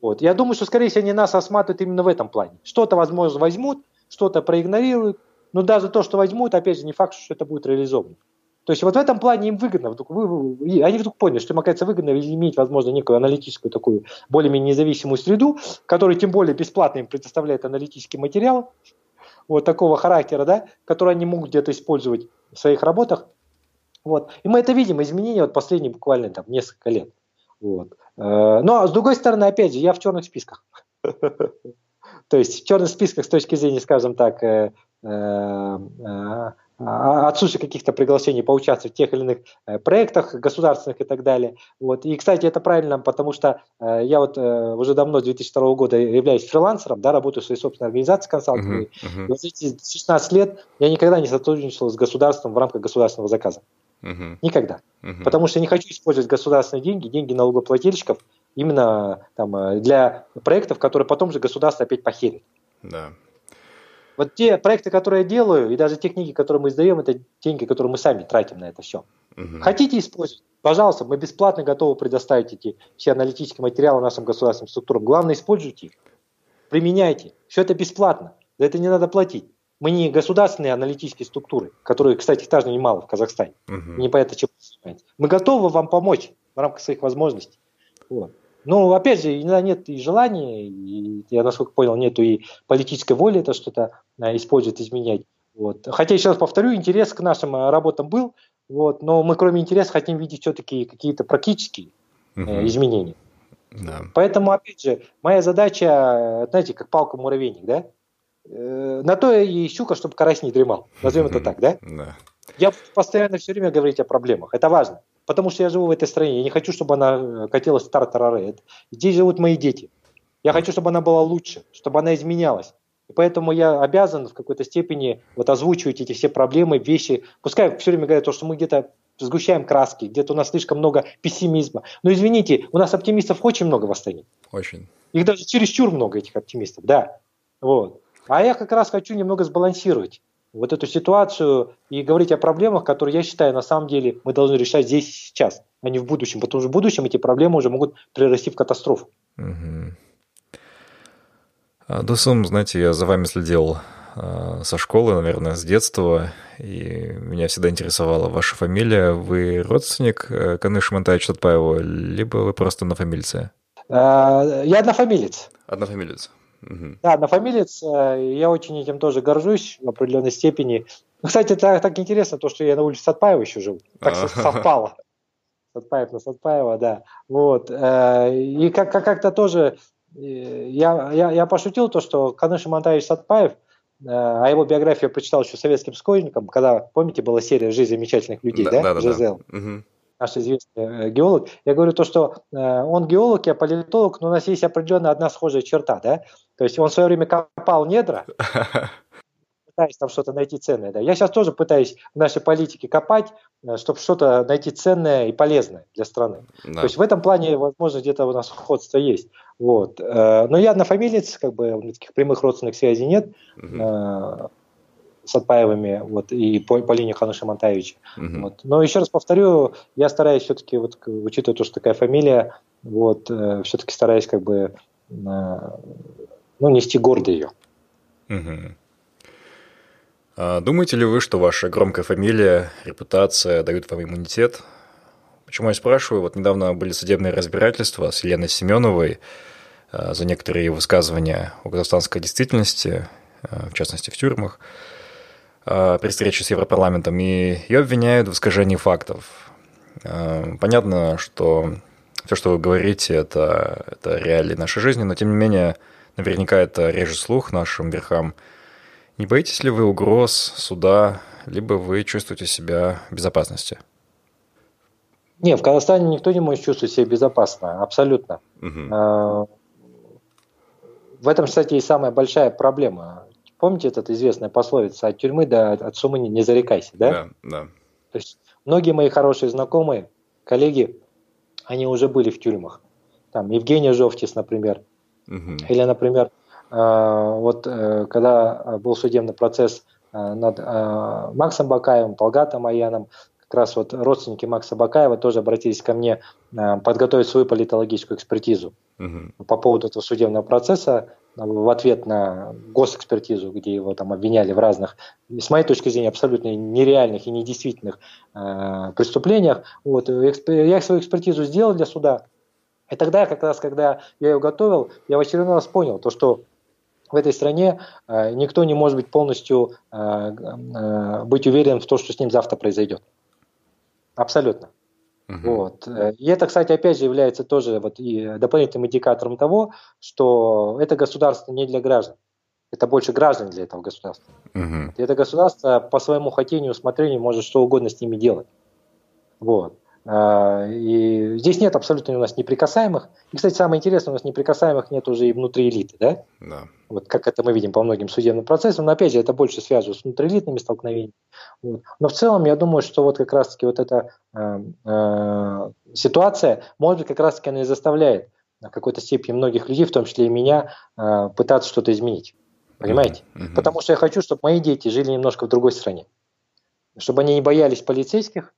Вот. Я думаю, что, скорее всего, они нас осматривают именно в этом плане. Что-то, возможно, возьмут, что-то проигнорируют, но даже то, что возьмут, опять же, не факт, что это будет реализовано. То есть вот в этом плане им выгодно, вдруг, вы, вы, они вдруг поняли, что им, оказывается, выгодно иметь, возможно, некую аналитическую такую более-менее независимую среду, которая тем более бесплатно им предоставляет аналитический материал, вот такого характера, да, который они могут где-то использовать в своих работах. Вот. И мы это видим, изменения вот последние буквально там несколько лет. Вот. Э, но с другой стороны, опять же, я в черных списках. <laughs> То есть в черных списках с точки зрения, скажем так, э, э, а, отсутствие каких-то приглашений поучаствовать в тех или иных э, проектах государственных и так далее. Вот. И, кстати, это правильно, потому что э, я вот э, уже давно, с 2002 года, являюсь фрилансером, да, работаю в своей собственной организации консалтинговой. Uh-huh, uh-huh. Вот эти 16 лет я никогда не сотрудничал с государством в рамках государственного заказа. Uh-huh. Никогда. Uh-huh. Потому что не хочу использовать государственные деньги, деньги налогоплательщиков именно там, для проектов, которые потом же государство опять похерит. Да. Вот те проекты, которые я делаю, и даже те книги, которые мы издаем, это деньги, которые мы сами тратим на это все. Угу. Хотите использовать? Пожалуйста, мы бесплатно готовы предоставить эти все аналитические материалы нашим государственным структурам. Главное, используйте их, применяйте. Все это бесплатно, за это не надо платить. Мы не государственные аналитические структуры, которые, кстати, тоже немало в Казахстане. Угу. Не по это чем Мы готовы вам помочь в рамках своих возможностей. Вот. Ну, опять же, иногда нет и желания, и, я, насколько понял, нету и политической воли это что-то а, использовать, изменять. Вот. Хотя, еще раз повторю, интерес к нашим а, работам был, вот, но мы кроме интереса хотим видеть все-таки какие-то практические uh-huh. изменения. Да. Поэтому, опять же, моя задача, знаете, как палка-муравейник, да? Э, на то и щука, чтобы карась не дремал. Назовем это так, да? Да. Я постоянно все время говорить о проблемах. Это важно. Потому что я живу в этой стране. Я не хочу, чтобы она катилась в тартарары. Здесь живут мои дети. Я хочу, чтобы она была лучше, чтобы она изменялась. И поэтому я обязан в какой-то степени вот озвучивать эти все проблемы, вещи. Пускай все время говорят, то, что мы где-то сгущаем краски, где-то у нас слишком много пессимизма. Но извините, у нас оптимистов очень много в стране. Очень. Их даже чересчур много, этих оптимистов, да. Вот. А я как раз хочу немного сбалансировать вот эту ситуацию и говорить о проблемах, которые, я считаю, на самом деле мы должны решать здесь и сейчас, а не в будущем. Потому что в будущем эти проблемы уже могут прирасти в катастрофу. Угу. Дусум, знаете, я за вами следил а, со школы, наверное, с детства, и меня всегда интересовала ваша фамилия. Вы родственник э, Каныша Монтаевича Татпаева, либо вы просто однофамильцы? А, я однофамилец. Однофамилец. Угу. Да, однофамилец. Э, я очень этим тоже горжусь в определенной степени. Ну, кстати, это так интересно, то, что я на улице Сатпаева еще жил. Так совпало. Сатпаев на Сатпаева, да. Вот. Э, и как- как-то тоже я, я, я пошутил то, что Каныш Монтаевич Сатпаев, э, а его биографию я прочитал еще советским школьником, когда, помните, была серия «Жизнь замечательных людей», да? да? да. Да. Угу. Наш известный э, геолог. Я говорю то, что э, он геолог, я политолог, но у нас есть определенная одна схожая черта, да? То есть он в свое время копал недра, <laughs> пытаюсь там что-то найти ценное. Да. Я сейчас тоже пытаюсь в нашей политике копать, э, чтобы что-то найти ценное и полезное для страны. Да. То есть в этом плане, возможно, где-то у нас сходство есть. Вот. Но я однофамилец, как бы таких прямых родственных связей нет. Угу с Отпаевыми вот, и по, по линии Хануша Монтаевича. Угу. Вот. Но еще раз повторю, я стараюсь все-таки, вот, учитывая то, что такая фамилия, вот, э, все-таки стараюсь как бы э, ну, нести гордо ее. Угу. А думаете ли вы, что ваша громкая фамилия, репутация дают вам иммунитет? Почему я спрашиваю? Вот недавно были судебные разбирательства с Еленой Семеновой а, за некоторые высказывания о казахстанской действительности, а, в частности в тюрьмах, при встрече с Европарламентом, и ее обвиняют в искажении фактов. Понятно, что все, что вы говорите, это, это реалии нашей жизни, но тем не менее, наверняка это режет слух нашим верхам – не боитесь ли вы угроз суда, либо вы чувствуете себя в безопасности? Не, в Казахстане никто не может чувствовать себя безопасно, абсолютно. Угу. В этом, кстати, и самая большая проблема. Помните этот известная пословица «от тюрьмы до от сумы не зарекайся», да? Да, да. То есть многие мои хорошие знакомые, коллеги, они уже были в тюрьмах. Там Евгения Жовтис, например, угу. или, например, а, вот э, когда был судебный процесс э, над э, Максом Бакаевым, Талгатом Аяном, как раз вот родственники Макса Бакаева тоже обратились ко мне подготовить свою политологическую экспертизу угу. по поводу этого судебного процесса в ответ на госэкспертизу, где его там обвиняли в разных, с моей точки зрения, абсолютно нереальных и недействительных э, преступлениях. Вот, я свою экспертизу сделал для суда. И тогда, как раз, когда я ее готовил, я в очередной раз понял, то, что в этой стране э, никто не может быть полностью э, э, быть уверен в том, что с ним завтра произойдет. Абсолютно. Угу. Вот. И это, кстати, опять же является тоже вот и дополнительным индикатором того, что это государство не для граждан. Это больше граждан для этого государства. Угу. Это государство по своему хотению, усмотрению может что угодно с ними делать. Вот. А, и здесь нет абсолютно у нас неприкасаемых. И, кстати, самое интересное, у нас неприкасаемых нет уже и внутри элиты, да? Да. Вот как это мы видим по многим судебным процессам. Но, опять же, это больше связано с внутриэлитными столкновениями. Вот. Но в целом, я думаю, что вот как раз-таки вот эта э, э, ситуация, может быть, как раз-таки она и заставляет в какой-то степени многих людей, в том числе и меня, э, пытаться что-то изменить. Понимаете? Mm-hmm. Потому что я хочу, чтобы мои дети жили немножко в другой стране. Чтобы они не боялись полицейских,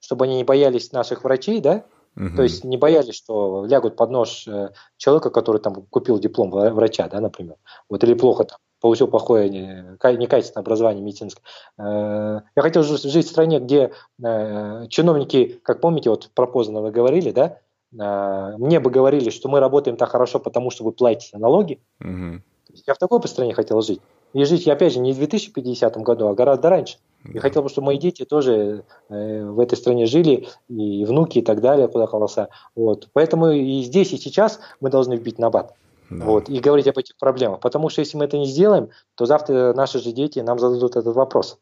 чтобы они не боялись наших врачей, да, угу. то есть не боялись, что лягут под нож э, человека, который там купил диплом врача, да, например, вот или плохо там получил плохое, некачественное образование медицинское. Э, я хотел жить в стране, где э, чиновники, как помните, вот про Познана вы говорили, да, мне бы говорили, что мы работаем так хорошо, потому что вы платите налоги. Угу. Я в такой бы стране хотел жить. И жить, опять же, не в 2050 году, а гораздо раньше. И хотел бы, чтобы мои дети тоже э, в этой стране жили, и внуки и так далее, куда колоса. Вот. Поэтому и здесь, и сейчас мы должны вбить на бат. Да. Вот, и говорить об этих проблемах. Потому что если мы это не сделаем, то завтра наши же дети нам зададут этот вопрос.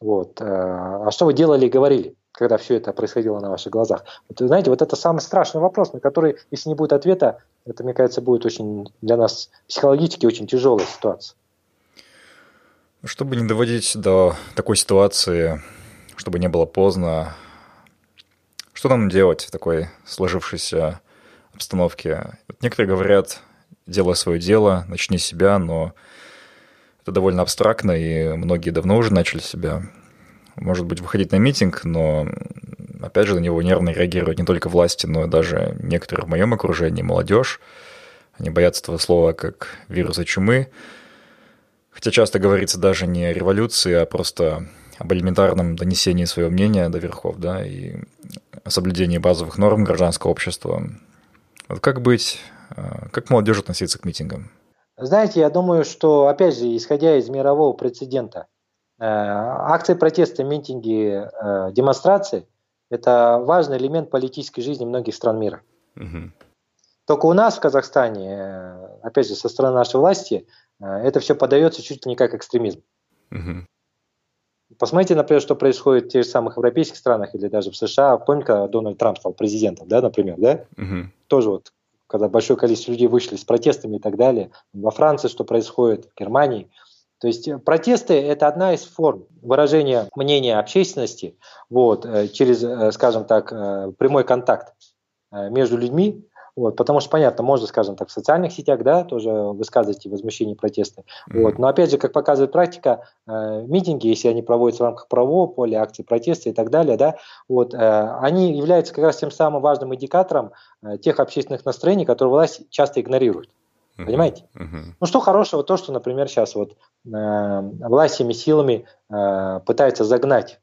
Вот. Э, а что вы делали и говорили, когда все это происходило на ваших глазах? Вот, знаете, вот это самый страшный вопрос, на который, если не будет ответа, это, мне кажется, будет очень для нас психологически очень тяжелая ситуация. Чтобы не доводить до такой ситуации, чтобы не было поздно, что нам делать в такой сложившейся обстановке? Вот некоторые говорят, делай свое дело, начни себя, но это довольно абстрактно, и многие давно уже начали себя. Может быть, выходить на митинг, но опять же на него нервно реагируют не только власти, но и даже некоторые в моем окружении, молодежь. Они боятся этого слова как вируса чумы. Хотя часто говорится даже не о революции, а просто об элементарном донесении своего мнения до верхов, да, и о соблюдении базовых норм гражданского общества. Вот как быть, э, как молодежь относиться к митингам? Знаете, я думаю, что, опять же, исходя из мирового прецедента, э, акции протеста, митинги, э, демонстрации – это важный элемент политической жизни многих стран мира. Угу. Только у нас в Казахстане, опять же, со стороны нашей власти – это все подается чуть ли не как экстремизм. Угу. Посмотрите, например, что происходит в тех же самых европейских странах или даже в США. Помните, когда Дональд Трамп стал президентом, да, например, да? Угу. Тоже вот, когда большое количество людей вышли с протестами и так далее. Во Франции что происходит, в Германии. То есть э, протесты – это одна из форм выражения мнения общественности вот, э, через, э, скажем так, прямой контакт между людьми, вот, потому что, понятно, можно, скажем так, в социальных сетях, да, тоже высказывать возмущение, протесты. Mm-hmm. Вот, но, опять же, как показывает практика, э, митинги, если они проводятся в рамках правового поля, акции протеста и так далее, да, вот, э, они являются как раз тем самым важным индикатором э, тех общественных настроений, которые власть часто игнорирует. Uh-huh. Понимаете? Uh-huh. Ну что хорошего то, что, например, сейчас вот э, власть всеми силами э, пытается загнать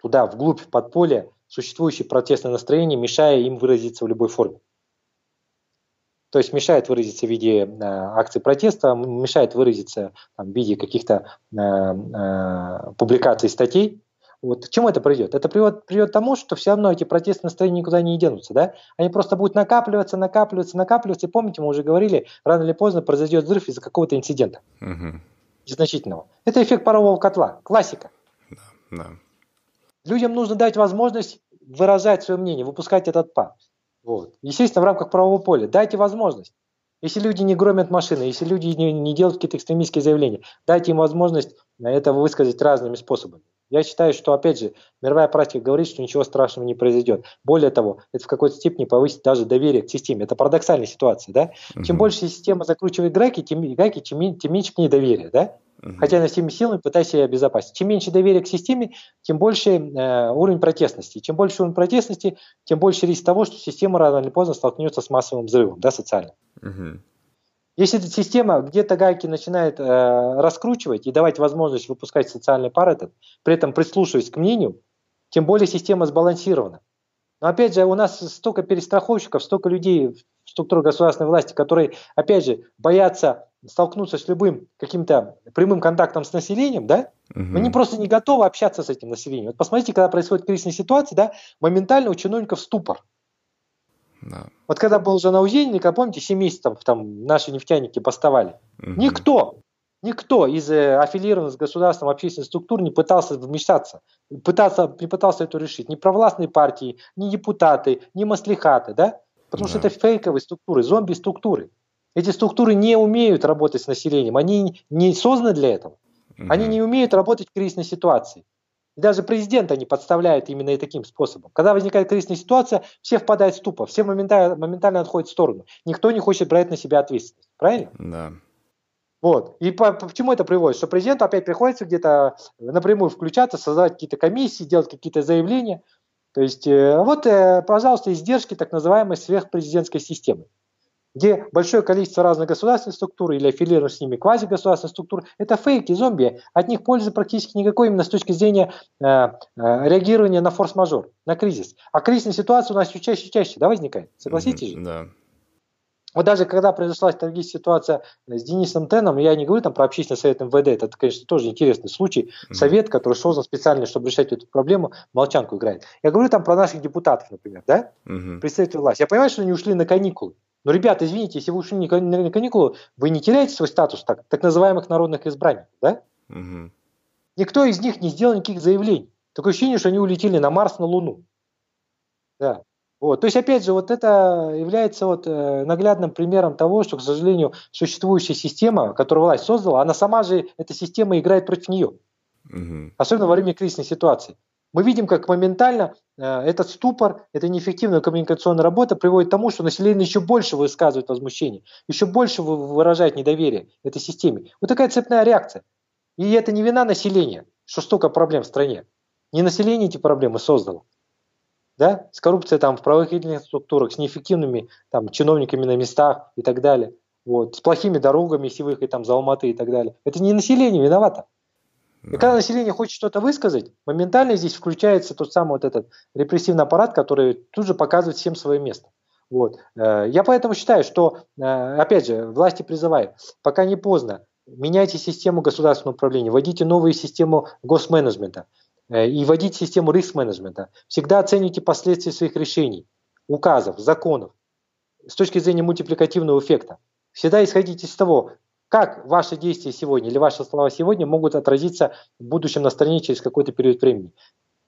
туда, вглубь подполья, существующие протестные настроения, мешая им выразиться в любой форме. То есть мешает выразиться в виде э, акций протеста, мешает выразиться там, в виде каких-то э, э, публикаций статей. Вот к чему это приведет? Это приведет, приведет к тому, что все равно эти протестные настроения никуда не денутся. Да? Они просто будут накапливаться, накапливаться, накапливаться. И помните, мы уже говорили, рано или поздно произойдет взрыв из-за какого-то инцидента. Угу. Незначительного. Это эффект парового котла. Классика. Да, да. Людям нужно дать возможность выражать свое мнение, выпускать этот пар. Вот. Естественно, в рамках правового поля. Дайте возможность. Если люди не громят машины, если люди не, не делают какие-то экстремистские заявления, дайте им возможность это высказать разными способами. Я считаю, что, опять же, мировая практика говорит, что ничего страшного не произойдет. Более того, это в какой-то степени повысит даже доверие к системе. Это парадоксальная ситуация, да? Угу. Чем больше система закручивает гайки, тем, гайки, тем, тем меньше к ней доверия, да? Угу. Хотя она всеми силами пытается себя обезопасить. Чем меньше доверия к системе, тем больше э, уровень протестности. Чем больше уровень протестности, тем больше риск того, что система рано или поздно столкнется с массовым взрывом, да, социальным. Угу. Если эта система где-то гайки начинает э, раскручивать и давать возможность выпускать социальный пар этот, при этом прислушиваясь к мнению, тем более система сбалансирована. Но опять же, у нас столько перестраховщиков, столько людей в структурах государственной власти, которые, опять же, боятся столкнуться с любым каким-то прямым контактом с населением, да, угу. они просто не готовы общаться с этим населением. Вот посмотрите, когда происходит кризисная ситуация, да, моментально у чиновников ступор. Да. Вот когда был уже Наузенник, помните, 7 месяцев там наши нефтяники бастовали. Угу. Никто, никто из э, аффилированных с государством общественных структур не пытался вмешаться, пытался, не пытался это решить. Ни провластные партии, ни депутаты, ни маслихаты, да? Потому да. что это фейковые структуры, зомби-структуры. Эти структуры не умеют работать с населением, они не созданы для этого. Угу. Они не умеют работать в кризисной ситуации. Даже президента они подставляют именно и таким способом. Когда возникает кризисная ситуация, все впадают в ступор, все моментально, моментально отходят в сторону. Никто не хочет брать на себя ответственность. Правильно? Да. Вот. И по, по, чему это приводит? Что президенту опять приходится где-то напрямую включаться, создавать какие-то комиссии, делать какие-то заявления. То есть э, вот, э, пожалуйста, издержки так называемой сверхпрезидентской системы где большое количество разных государственных структур или аффилированных с ними квазигосударственных структур, это фейки, зомби. От них пользы практически никакой именно с точки зрения э, э, реагирования на форс-мажор, на кризис. А кризисная ситуация у нас все чаще и чаще да, возникает. Согласитесь? Да. Вот даже когда произошла трагическая ситуация с Денисом Теном, я не говорю там про общественный совет МВД, это, конечно, тоже интересный случай. Mm-hmm. Совет, который создан специально, чтобы решать эту проблему, молчанку играет. Я говорю там про наших депутатов, например, да, mm-hmm. представителей власти. Я понимаю, что они ушли на каникулы. Но, ребята, извините, если вы ушли на каникулы, вы не теряете свой статус так, так называемых народных избранников, да? Mm-hmm. Никто из них не сделал никаких заявлений. Такое ощущение, что они улетели на Марс, на Луну. Да. Вот. То есть, опять же, вот это является вот, э, наглядным примером того, что, к сожалению, существующая система, которую власть создала, она сама же, эта система играет против нее. Угу. Особенно во время кризисной ситуации. Мы видим, как моментально э, этот ступор, эта неэффективная коммуникационная работа приводит к тому, что население еще больше высказывает возмущение, еще больше выражает недоверие этой системе. Вот такая цепная реакция. И это не вина населения, что столько проблем в стране. Не население эти проблемы создало да, с коррупцией там в правоохранительных структурах, с неэффективными там чиновниками на местах и так далее, вот, с плохими дорогами, сивых и там за Алматы и так далее. Это не население виновато. И когда население хочет что-то высказать, моментально здесь включается тот самый вот этот репрессивный аппарат, который тут же показывает всем свое место. Вот. Э, я поэтому считаю, что, э, опять же, власти призывают, пока не поздно, меняйте систему государственного управления, вводите новую систему госменеджмента. Э, и вводить систему риск-менеджмента. Всегда оценивайте последствия своих решений, указов, законов с точки зрения мультипликативного эффекта. Всегда исходите из того, как ваши действия сегодня или ваши слова сегодня могут отразиться в будущем настроении через какой-то период времени.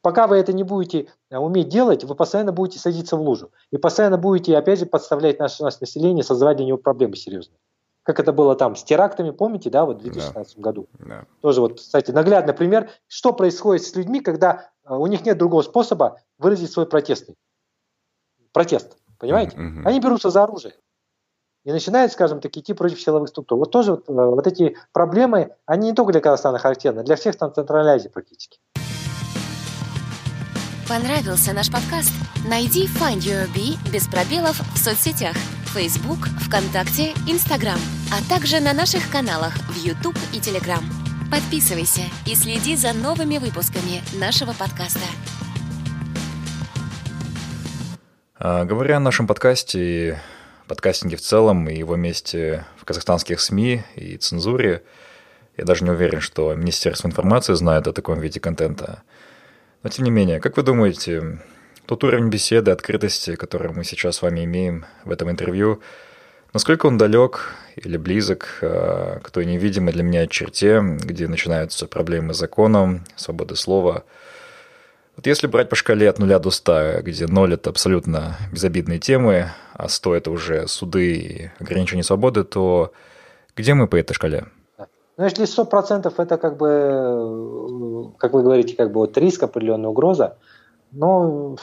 Пока вы это не будете э, уметь делать, вы постоянно будете садиться в лужу. И постоянно будете, опять же, подставлять наше, наше население, создавать для него проблемы серьезные как это было там с терактами, помните, да, вот в 2016 да. году. Да. Тоже вот, кстати, наглядный пример, что происходит с людьми, когда э, у них нет другого способа выразить свой протестный. Протест, понимаете? Mm-hmm. Они берутся за оружие и начинают, скажем так, идти против силовых структур. Вот тоже вот, э, вот эти проблемы, они не только для Казахстана характерны, для всех там Центральной Азии практически. Понравился наш подкаст? Найди Find Your Bee без пробелов в соцсетях – Facebook, ВКонтакте, Instagram, а также на наших каналах в YouTube и Telegram. Подписывайся и следи за новыми выпусками нашего подкаста. А, говоря о нашем подкасте подкастинге в целом, и его месте в казахстанских СМИ и цензуре, я даже не уверен, что Министерство информации знает о таком виде контента. Но тем не менее, как вы думаете, тот уровень беседы, открытости, который мы сейчас с вами имеем в этом интервью, насколько он далек или близок э, к той невидимой для меня черте, где начинаются проблемы с законом, свободы слова. Вот если брать по шкале от нуля до ста, где ноль – это абсолютно безобидные темы, а сто – это уже суды и ограничения свободы, то где мы по этой шкале? Ну, если сто процентов это как бы, э, как вы говорите, как бы вот риск, определенная угроза, ну,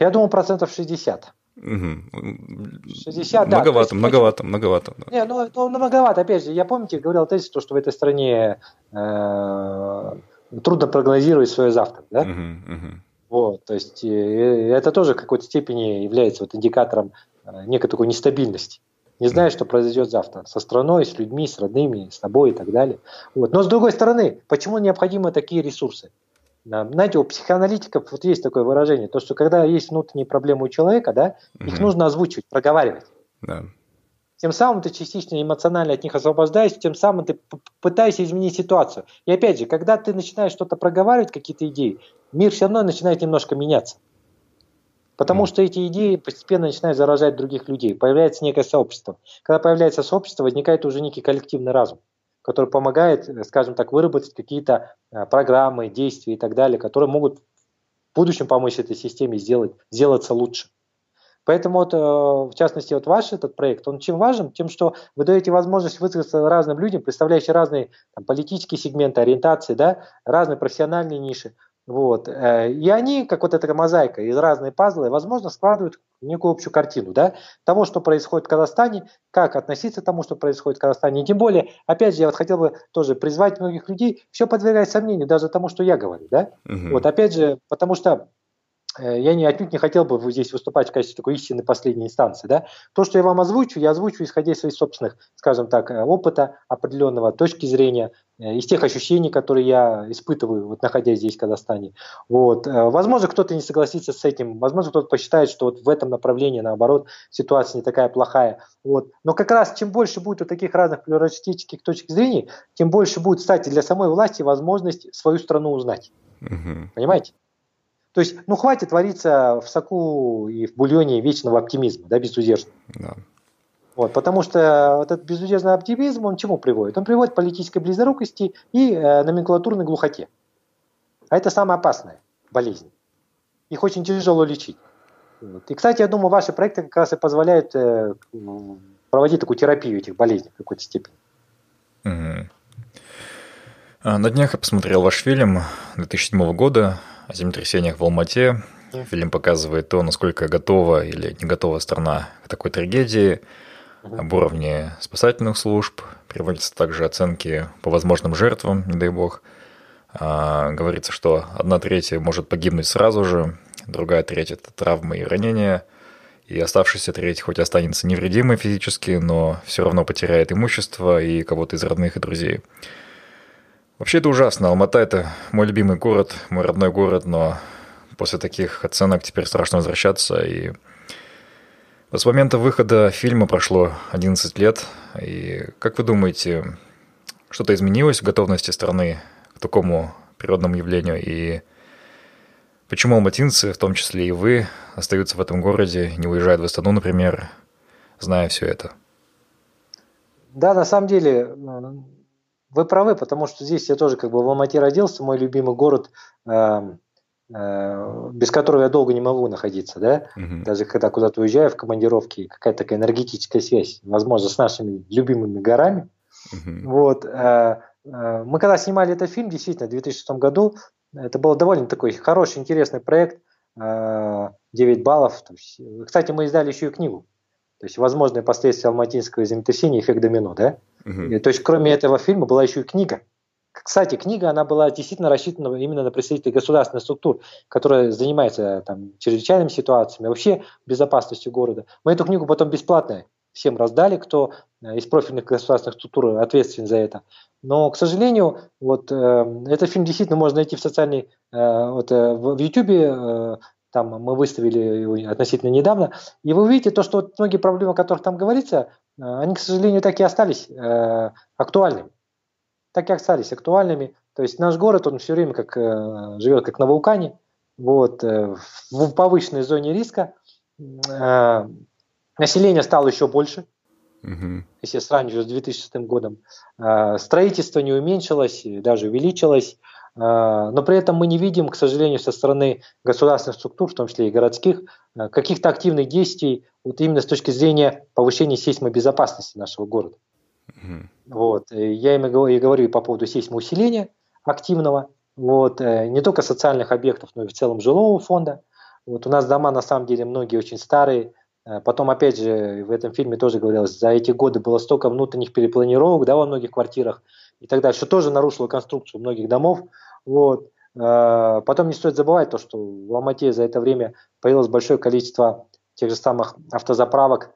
я думаю, процентов 60. Угу. 60, да. Многовато, есть, многовато, многовато. Да. Не, ну, ну, многовато, опять же, я помните, говорил тезис, то, что в этой стране э, трудно прогнозировать свое завтра, да? Угу, угу. Вот, то есть э, это тоже в какой-то степени является вот индикатором э, некой такой нестабильности. Не знаешь, что произойдет завтра со страной, с людьми, с родными, с тобой и так далее. Вот. Но с другой стороны, почему необходимы такие ресурсы? Знаете, у психоаналитиков вот есть такое выражение, то, что когда есть внутренние проблемы у человека, да, их нужно озвучивать, проговаривать. Да. Тем самым ты частично эмоционально от них освобождаешься, тем самым ты пытаешься изменить ситуацию. И опять же, когда ты начинаешь что-то проговаривать, какие-то идеи, мир все равно начинает немножко меняться. Потому mm. что эти идеи постепенно начинают заражать других людей. Появляется некое сообщество. Когда появляется сообщество, возникает уже некий коллективный разум который помогает, э, скажем так, выработать какие-то э, программы, действия и так далее, которые могут в будущем помочь этой системе сделать, сделаться лучше. Поэтому вот, э, в частности, вот ваш этот проект, он чем важен? Тем, что вы даете возможность высказаться разным людям, представляющим разные там, политические сегменты, ориентации, да, разные профессиональные ниши. Вот. Э, и они, как вот эта мозаика из разные пазлы, возможно, складывают некую общую картину да, того, что происходит в Казахстане, как относиться к тому, что происходит в Казахстане. И тем более, опять же, я вот хотел бы тоже призвать многих людей, все подвергать сомнению, даже тому, что я говорю. Да? Угу. Вот опять же, потому что я не, отнюдь не хотел бы здесь выступать в качестве такой истинной последней инстанции. Да? То, что я вам озвучу, я озвучу исходя из своих собственных, скажем так, э, опыта определенного, точки зрения, э, из тех ощущений, которые я испытываю, вот, находясь здесь, в Казахстане. Вот. Возможно, кто-то не согласится с этим, возможно, кто-то посчитает, что вот в этом направлении, наоборот, ситуация не такая плохая. Вот. Но как раз чем больше будет вот таких разных плюралистических точек зрения, тем больше будет, кстати, для самой власти возможность свою страну узнать. Угу. Понимаете? То есть, ну, хватит вариться в соку и в бульоне вечного оптимизма, да, безудержно. Да. Вот, потому что вот этот безудержный оптимизм, он чему приводит? Он приводит к политической близорукости и э, номенклатурной глухоте. А это самая опасная болезнь. Их очень тяжело лечить. Вот. И, кстати, я думаю, ваши проекты как раз и позволяют э, проводить такую терапию этих болезней в какой-то степени. Угу. На днях я посмотрел ваш фильм 2007 года о землетрясениях в Алмате. Фильм показывает то, насколько готова или не готова страна к такой трагедии, об уровне спасательных служб, приводятся также оценки по возможным жертвам, не дай бог. А, говорится, что одна треть может погибнуть сразу же, другая треть – это травмы и ранения, и оставшаяся треть хоть останется невредимой физически, но все равно потеряет имущество и кого-то из родных и друзей. Вообще это ужасно. Алмата – это мой любимый город, мой родной город, но после таких оценок теперь страшно возвращаться. И с момента выхода фильма прошло 11 лет. И как вы думаете, что-то изменилось в готовности страны к такому природному явлению? И почему алматинцы, в том числе и вы, остаются в этом городе, не уезжают в Астану, например, зная все это? Да, на самом деле, вы правы, потому что здесь я тоже как бы в Алмате родился, мой любимый город, э, э, без которого я долго не могу находиться, да, угу. даже когда куда-то уезжаю в командировке, какая-то такая энергетическая связь, возможно, с нашими любимыми горами. Угу. Вот, э, э, мы когда снимали этот фильм, действительно, в 2006 году, это был довольно такой хороший, интересный проект, э, 9 баллов. Кстати, мы издали еще и книгу то есть возможные последствия алматинского землетрясения, эффект домино, да? Угу. То есть кроме этого фильма была еще и книга. Кстати, книга, она была действительно рассчитана именно на представителей государственных структур, которые занимаются там, чрезвычайными ситуациями, вообще безопасностью города. Мы эту книгу потом бесплатно всем раздали, кто э, из профильных государственных структур ответственен за это. Но, к сожалению, вот э, этот фильм действительно можно найти в социальной, э, вот, э, в YouTube, э, там мы выставили его относительно недавно, и вы увидите то, что вот многие проблемы, о которых там говорится, э, они, к сожалению, так и остались э, актуальными. Так и остались актуальными. То есть наш город, он все время как, э, живет как на вулкане, вот, э, в повышенной зоне риска. Э, население стало еще больше, угу. если сравнивать с 2006 годом. Э, строительство не уменьшилось, даже увеличилось. А, но при этом мы не видим, к сожалению, со стороны государственных структур, в том числе и городских, а, каких-то активных действий вот именно с точки зрения повышения сейсмобезопасности нашего города. Mm-hmm. Вот. Я им и говорю по поводу сейсмоусиления активного, вот. Э, не только социальных объектов, но и в целом жилого фонда. Вот. У нас дома на самом деле многие очень старые, э, Потом, опять же, в этом фильме тоже говорилось, за эти годы было столько внутренних перепланировок да, во многих квартирах, и так далее, что тоже нарушило конструкцию многих домов. Вот. Э, потом не стоит забывать то, что в Алмате за это время появилось большое количество тех же самых автозаправок.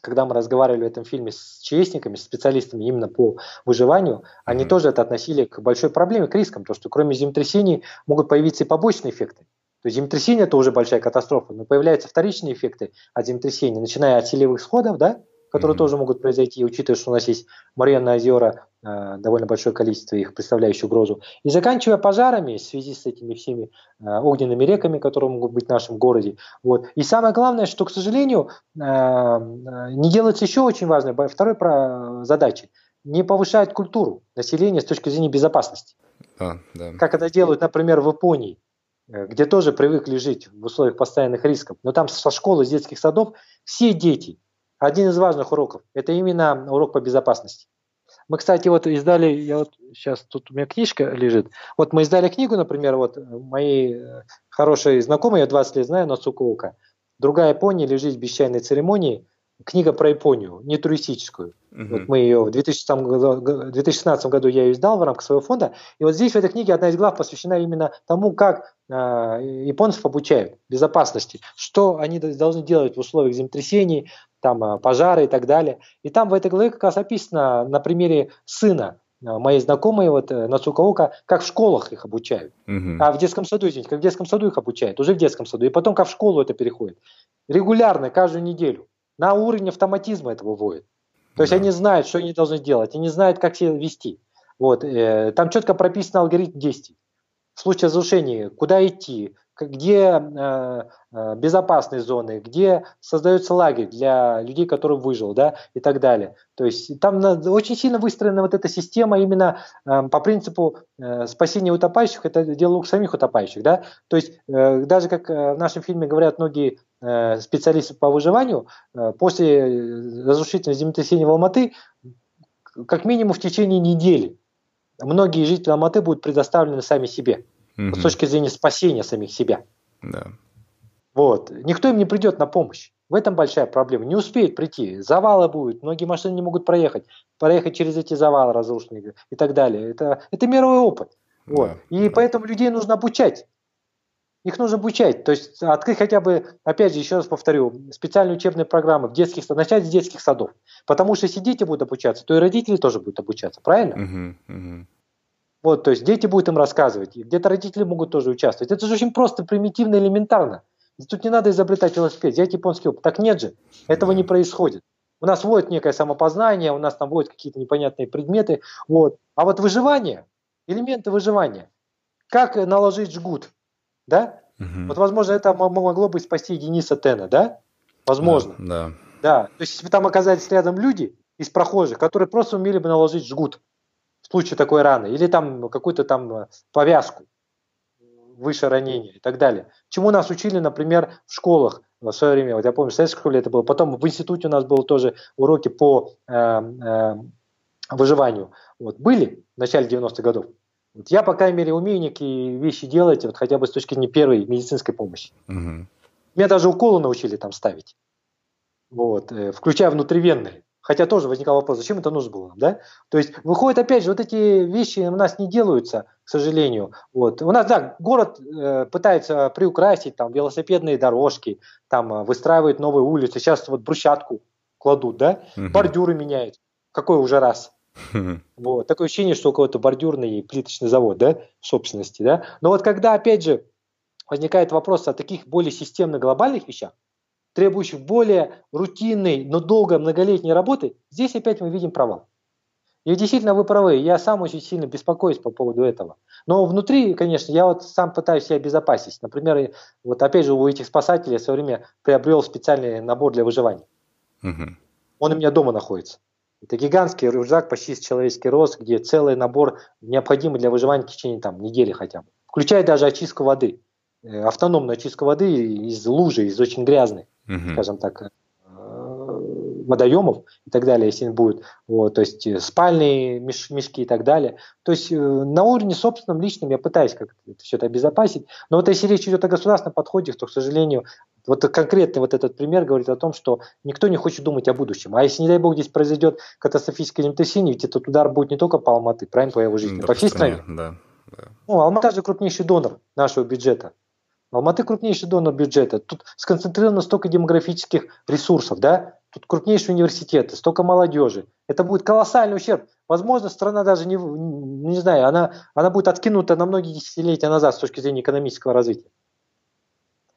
Когда мы разговаривали в этом фильме с честниками, с специалистами именно по выживанию, они mm-hmm. тоже это относили к большой проблеме, к рискам, то что кроме землетрясений могут появиться и побочные эффекты. То есть землетрясение – это уже большая катастрофа, но появляются вторичные эффекты от землетрясения, начиная от селевых сходов, да, которые mm-hmm. тоже могут произойти, учитывая, что у нас есть Моренные озера, э, довольно большое количество их, представляющих угрозу, и заканчивая пожарами в связи с этими всеми э, огненными реками, которые могут быть в нашем городе. Вот. И самое главное, что, к сожалению, э, не делается еще очень важной второй задачей, не повышает культуру населения с точки зрения безопасности. А, да. Как это делают, например, в Японии, где тоже привыкли жить в условиях постоянных рисков. Но там со школы, с детских садов все дети один из важных уроков – это именно урок по безопасности. Мы, кстати, вот издали, я вот сейчас тут у меня книжка лежит. Вот мы издали книгу, например, вот мои э, хорошие знакомые, я 20 лет знаю, Нацукоука. Другая Япония лежит в бесчайной церемонии. книга про Японию, не туристическую. Uh-huh. Вот мы ее в 2016 году, 2016 году я ее издал в рамках своего фонда. И вот здесь в этой книге одна из глав посвящена именно тому, как э, японцев обучают безопасности, что они должны делать в условиях землетрясений, там э, пожары и так далее. И там в этой главе как раз описано на примере сына э, моей знакомой вот э, на Цукаука, как в школах их обучают. Uh-huh. А в детском саду, извините, как в детском саду их обучают, уже в детском саду. И потом как в школу это переходит. Регулярно, каждую неделю. На уровень автоматизма этого вводят. То есть они знают, что они должны делать, они знают, как себя вести. Вот, э, там четко прописан алгоритм действий. В случае разрушения, куда идти, где э, э, безопасные зоны, где создается лагерь для людей, которые выжил, да, и так далее. То есть там очень сильно выстроена вот эта система именно э, по принципу спасения утопающих, это дело самих утопающих, да. То есть даже как в нашем фильме говорят многие специалисты по выживанию, после разрушительного землетрясения в Алматы, как минимум в течение недели, многие жители Алматы будут предоставлены сами себе угу. с точки зрения спасения самих себя. Да. Вот. Никто им не придет на помощь. В этом большая проблема. Не успеют прийти. Завалы будут. Многие машины не могут проехать. Проехать через эти завалы разрушенные и так далее. Это, это мировой опыт. Вот. Да, и да. поэтому людей нужно обучать. Их нужно обучать. То есть открыть хотя бы, опять же, еще раз повторю, специальные учебные программы в детских начать с детских садов. Потому что если дети будут обучаться, то и родители тоже будут обучаться. Правильно? Угу, угу. Вот, то есть дети будут им рассказывать, и где-то родители могут тоже участвовать. Это же очень просто, примитивно, элементарно. Тут не надо изобретать велосипед, взять японский опыт. Так нет же, этого не происходит. У нас вводят некое самопознание, у нас там вводят какие-то непонятные предметы. Вот. А вот выживание, элементы выживания. Как наложить жгут, да? Угу. Вот, возможно, это могло бы спасти Дениса Тена, да? Возможно. Да, да. Да. То есть, если бы там оказались рядом люди из прохожих, которые просто умели бы наложить жгут, в случае такой раны, или там какую-то там э, повязку выше ранения и так далее. Чему нас учили, например, в школах в свое время, вот я помню, в советской школе это было, потом в институте у нас было тоже уроки по э, э, выживанию. Вот, были в начале 90-х годов. Вот я, по крайней мере, умею некие вещи делать, вот хотя бы с точки зрения первой медицинской помощи. Угу. Меня даже уколы научили там ставить, вот, э, включая внутривенные. Хотя тоже возникал вопрос, зачем это нужно было, да? То есть выходит опять же, вот эти вещи у нас не делаются, к сожалению. Вот. У нас, да, город э, пытается приукрасить там велосипедные дорожки, там э, выстраивает новые улицы. Сейчас вот брусчатку кладут, да? Угу. Бордюры меняют. Какой уже раз? <laughs> Вот. Такое ощущение, что у кого-то бордюрный плиточный завод, да, в собственности, да. Но вот когда, опять же, возникает вопрос о таких более системных глобальных вещах, требующих более рутинной, но долгой многолетней работы, здесь опять мы видим провал. И действительно вы правы, я сам очень сильно беспокоюсь по поводу этого. Но внутри, конечно, я вот сам пытаюсь себя обезопасить. Например, вот опять же у этих спасателей я в свое время приобрел специальный набор для выживания. Угу. Он у меня дома находится. Это гигантский рюкзак, почти с человеческий рост, где целый набор необходимый для выживания в течение там, недели хотя бы. Включая даже очистку воды. Э, автономную очистку воды из лужи, из очень грязной угу. скажем так, э, водоемов и так далее, если будет, вот, то есть э, спальные меш, мешки и так далее. То есть э, на уровне собственном, личном я пытаюсь как-то все это обезопасить, но вот если речь идет о государственном подходе, то, к сожалению, вот конкретно вот этот пример говорит о том, что никто не хочет думать о будущем. А если, не дай бог, здесь произойдет катастрофическое землетрясение, ведь этот удар будет не только по Алматы, правильно, по его жизни, да, по всей стране. Да, да. Ну, Алмата же крупнейший донор нашего бюджета. Алматы крупнейший донор бюджета. Тут сконцентрировано столько демографических ресурсов, да? Тут крупнейшие университеты, столько молодежи. Это будет колоссальный ущерб. Возможно, страна даже не, не знаю, она, она будет откинута на многие десятилетия назад с точки зрения экономического развития.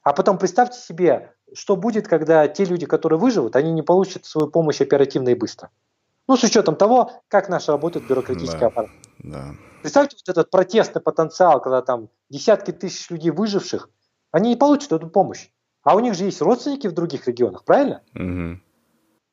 А потом представьте себе, что будет, когда те люди, которые выживут, они не получат свою помощь оперативно и быстро. Ну, с учетом того, как наша работает бюрократический да, аппарат. Да. Представьте вот этот протестный потенциал, когда там десятки тысяч людей выживших – они не получат эту помощь. А у них же есть родственники в других регионах, правильно? Угу.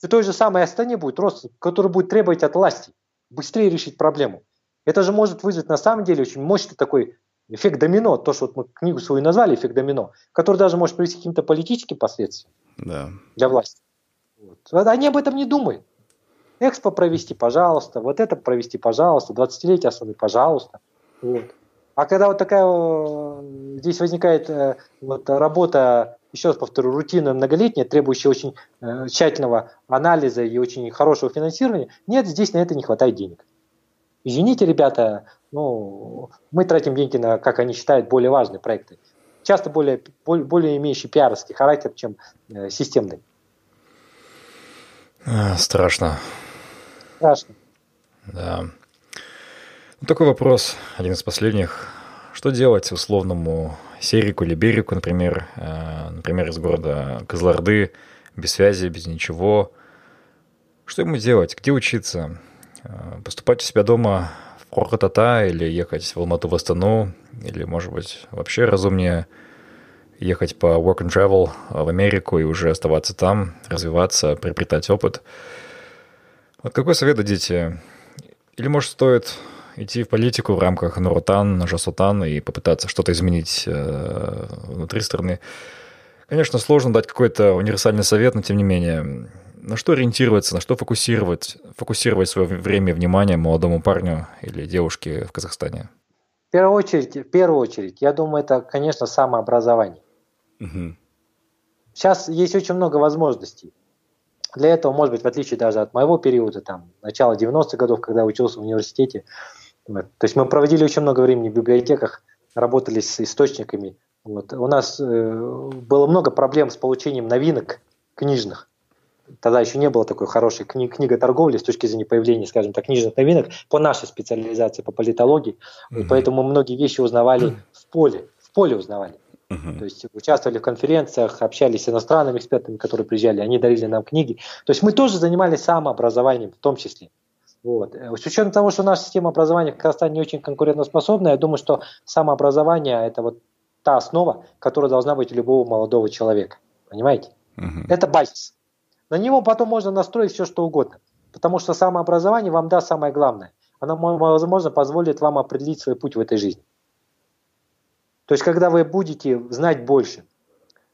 В той же самой Астане будет родственник, который будет требовать от власти быстрее решить проблему. Это же может вызвать на самом деле очень мощный такой эффект домино, то, что вот мы книгу свою назвали эффект домино, который даже может привести к каким-то политическим последствиям да. для власти. Вот. Они об этом не думают. Экспо провести, пожалуйста, вот это провести, пожалуйста, 20-летие Астаны, пожалуйста. Вот. А когда вот такая здесь возникает э, вот работа еще раз повторю, рутинная, многолетняя, требующая очень э, тщательного анализа и очень хорошего финансирования, нет, здесь на это не хватает денег. Извините, ребята, ну, мы тратим деньги на, как они считают, более важные проекты. Часто более, более, более имеющий пиаровский характер, чем э, системный. А, страшно. Страшно. Да. Ну, такой вопрос, один из последних. Что делать условному Серику или Берику, например, э, например, из города Козларды, без связи, без ничего? Что ему делать? Где учиться? Э, поступать у себя дома в Хорхатата или ехать в Алмату в Астану? Или, может быть, вообще разумнее ехать по work and travel в Америку и уже оставаться там, развиваться, приобретать опыт? Вот какой совет дадите? Или, может, стоит идти в политику в рамках Нуротан, Жасутан и попытаться что-то изменить э, внутри страны. Конечно, сложно дать какой-то универсальный совет, но тем не менее, на что ориентироваться, на что фокусировать, фокусировать свое время и внимание молодому парню или девушке в Казахстане? В первую очередь, в первую очередь, я думаю, это, конечно, самообразование. Угу. Сейчас есть очень много возможностей. Для этого, может быть, в отличие даже от моего периода, там, начала 90-х годов, когда учился в университете, то есть мы проводили очень много времени в библиотеках, работали с источниками. Вот. У нас э, было много проблем с получением новинок книжных. Тогда еще не было такой хорошей кни- книготорговли с точки зрения появления, скажем так, книжных новинок по нашей специализации, по политологии. Mm-hmm. поэтому многие вещи узнавали в поле, в поле узнавали. Uh-huh. То есть участвовали в конференциях, общались с иностранными экспертами, которые приезжали, они дарили нам книги. То есть мы тоже занимались самообразованием в том числе. Вот. Э, с учетом того, что наша система образования в Казахстане не очень конкурентоспособна, я думаю, что самообразование – это вот та основа, которая должна быть у любого молодого человека. Понимаете? Угу. Это базис. На него потом можно настроить все, что угодно. Потому что самообразование вам даст самое главное. Оно, возможно, позволит вам определить свой путь в этой жизни. То есть, когда вы будете знать больше,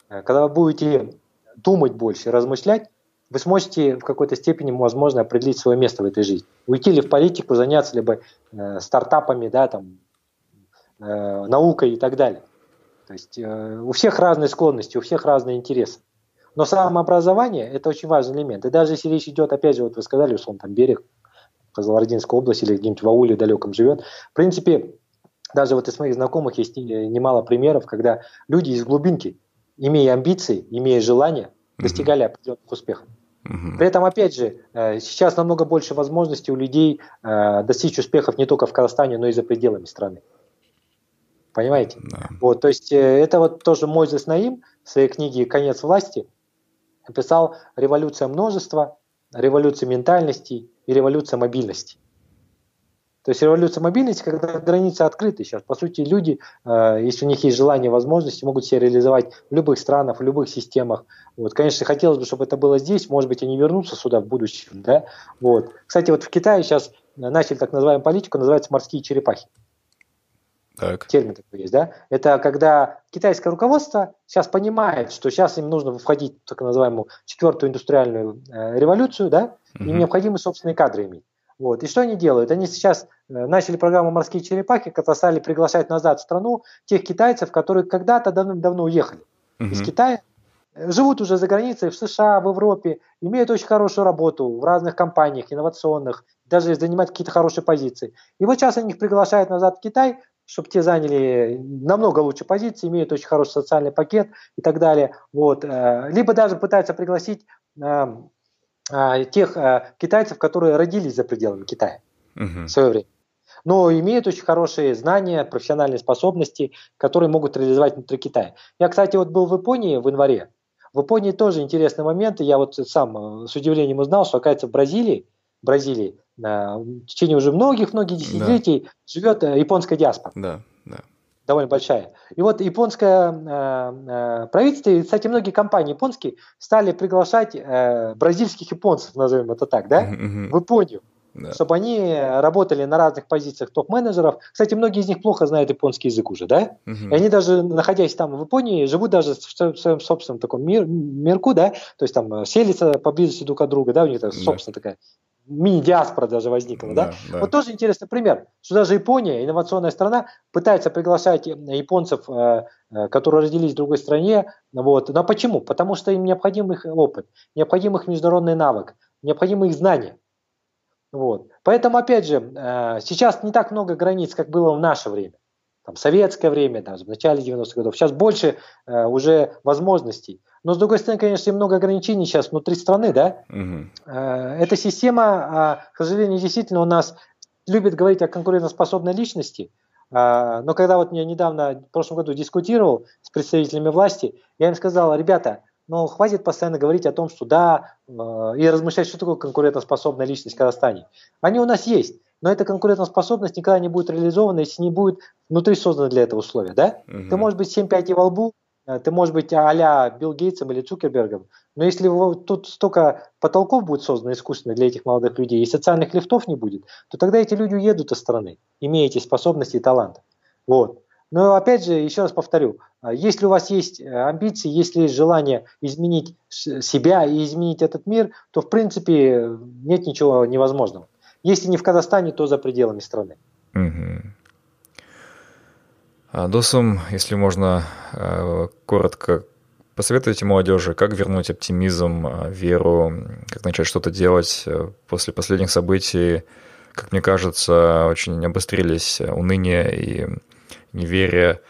э, когда вы будете думать больше, размышлять, вы сможете в какой-то степени, возможно, определить свое место в этой жизни. Уйти ли в политику, заняться либо э, стартапами, да, там, э, наукой и так далее. То есть э, у всех разные склонности, у всех разные интересы. Но самообразование – это очень важный элемент. И даже если речь идет, опять же, вот вы сказали, он там берег, Козловардинской области или где-нибудь в ауле далеком живет, в принципе, даже вот из моих знакомых есть немало примеров, когда люди из глубинки, имея амбиции, имея желание, достигали определенных успехов. При этом, опять же, э, сейчас намного больше возможностей у людей э, достичь успехов не только в Казахстане, но и за пределами страны. Понимаете? Да. Вот, то есть э, это вот тоже Мойзес Наим в своей книге «Конец власти» написал «Революция множества», «Революция ментальности» и «Революция мобильности». То есть революция мобильности, когда границы открыты сейчас. По сути, люди, э, если у них есть желание, возможности, могут себя реализовать в любых странах, в любых системах. Вот, конечно, хотелось бы, чтобы это было здесь. Может быть, они вернутся сюда в будущем. Да? Вот. Кстати, вот в Китае сейчас начали так называемую политику, называется морские черепахи. Так. Термин такой есть, да? Это когда китайское руководство сейчас понимает, что сейчас им нужно входить в так называемую четвертую индустриальную э, революцию, да? Угу. Им необходимы собственные кадры иметь. Вот. И что они делают? Они сейчас э, начали программу «Морские черепахи», когда стали приглашать назад в страну тех китайцев, которые когда-то давно уехали угу. из Китая, э, живут уже за границей, в США, в Европе, имеют очень хорошую работу в разных компаниях инновационных, даже занимают какие-то хорошие позиции. И вот сейчас они их приглашают назад в Китай, чтобы те заняли намного лучше позиции, имеют очень хороший социальный пакет и так далее. Вот. Э, либо даже пытаются пригласить а, тех а, китайцев, которые родились за пределами Китая угу. в свое время. Но имеют очень хорошие знания, профессиональные способности, которые могут реализовать внутри Китая. Я, кстати, вот был в Японии в январе. В Японии тоже интересный момент. Я вот сам э, с удивлением узнал, что, оказывается, в Бразилии, Бразилии а, в течение уже многих-многих десятилетий да. живет э, японская диаспора. Да довольно большая. И вот японское э, э, правительство, и, кстати, многие компании японские стали приглашать э, бразильских японцев, назовем это так, да, uh-huh. в Японию, да. чтобы они работали на разных позициях топ-менеджеров. Кстати, многие из них плохо знают японский язык уже, да, uh-huh. и они даже, находясь там в Японии, живут даже в своем собственном таком мир, мирку, да, то есть там селятся поблизости друг от друга, да, у них там, собственно, такая мини-диаспора даже возникла. Да, да? Да. Вот тоже интересный пример, что даже Япония, инновационная страна, пытается приглашать японцев, э, э, которые родились в другой стране. Вот. Но почему? Потому что им необходим их опыт, необходим их международный навык, необходимы их знания. Вот. Поэтому, опять же, э, сейчас не так много границ, как было в наше время. Там, советское время, там, в начале 90-х годов. Сейчас больше уже возможностей. Но, с другой стороны, конечно, много ограничений сейчас внутри страны, да. Угу. Эта система, а, к сожалению, действительно у нас любит говорить о конкурентоспособной личности, а, но когда вот я недавно, в прошлом году дискутировал с представителями власти, я им сказал, ребята, ну хватит постоянно говорить о том, что да, и размышлять, что такое конкурентоспособная личность в Казахстане. Они у нас есть, но эта конкурентоспособность никогда не будет реализована, если не будет внутри созданы для этого условия, да? Угу. Ты можешь быть 7 5 во лбу, Э, ты можешь быть а-ля Билл Гейтсом или Цукербергом, но если тут столько потолков будет создано искусственно для этих молодых людей и социальных лифтов не будет, то тогда эти люди уедут из страны, имея эти способности и таланты. Вот. Но опять же, еще раз повторю, а если у вас есть э, амбиции, если есть желание изменить себя и изменить этот мир, то в принципе нет ничего невозможного. Если не в Казахстане, то за пределами страны. А, Досум, если можно э, коротко посоветуйте молодежи, как вернуть оптимизм, э, веру, как начать что-то делать э, после последних событий. Как мне кажется, очень обострились уныние и неверие.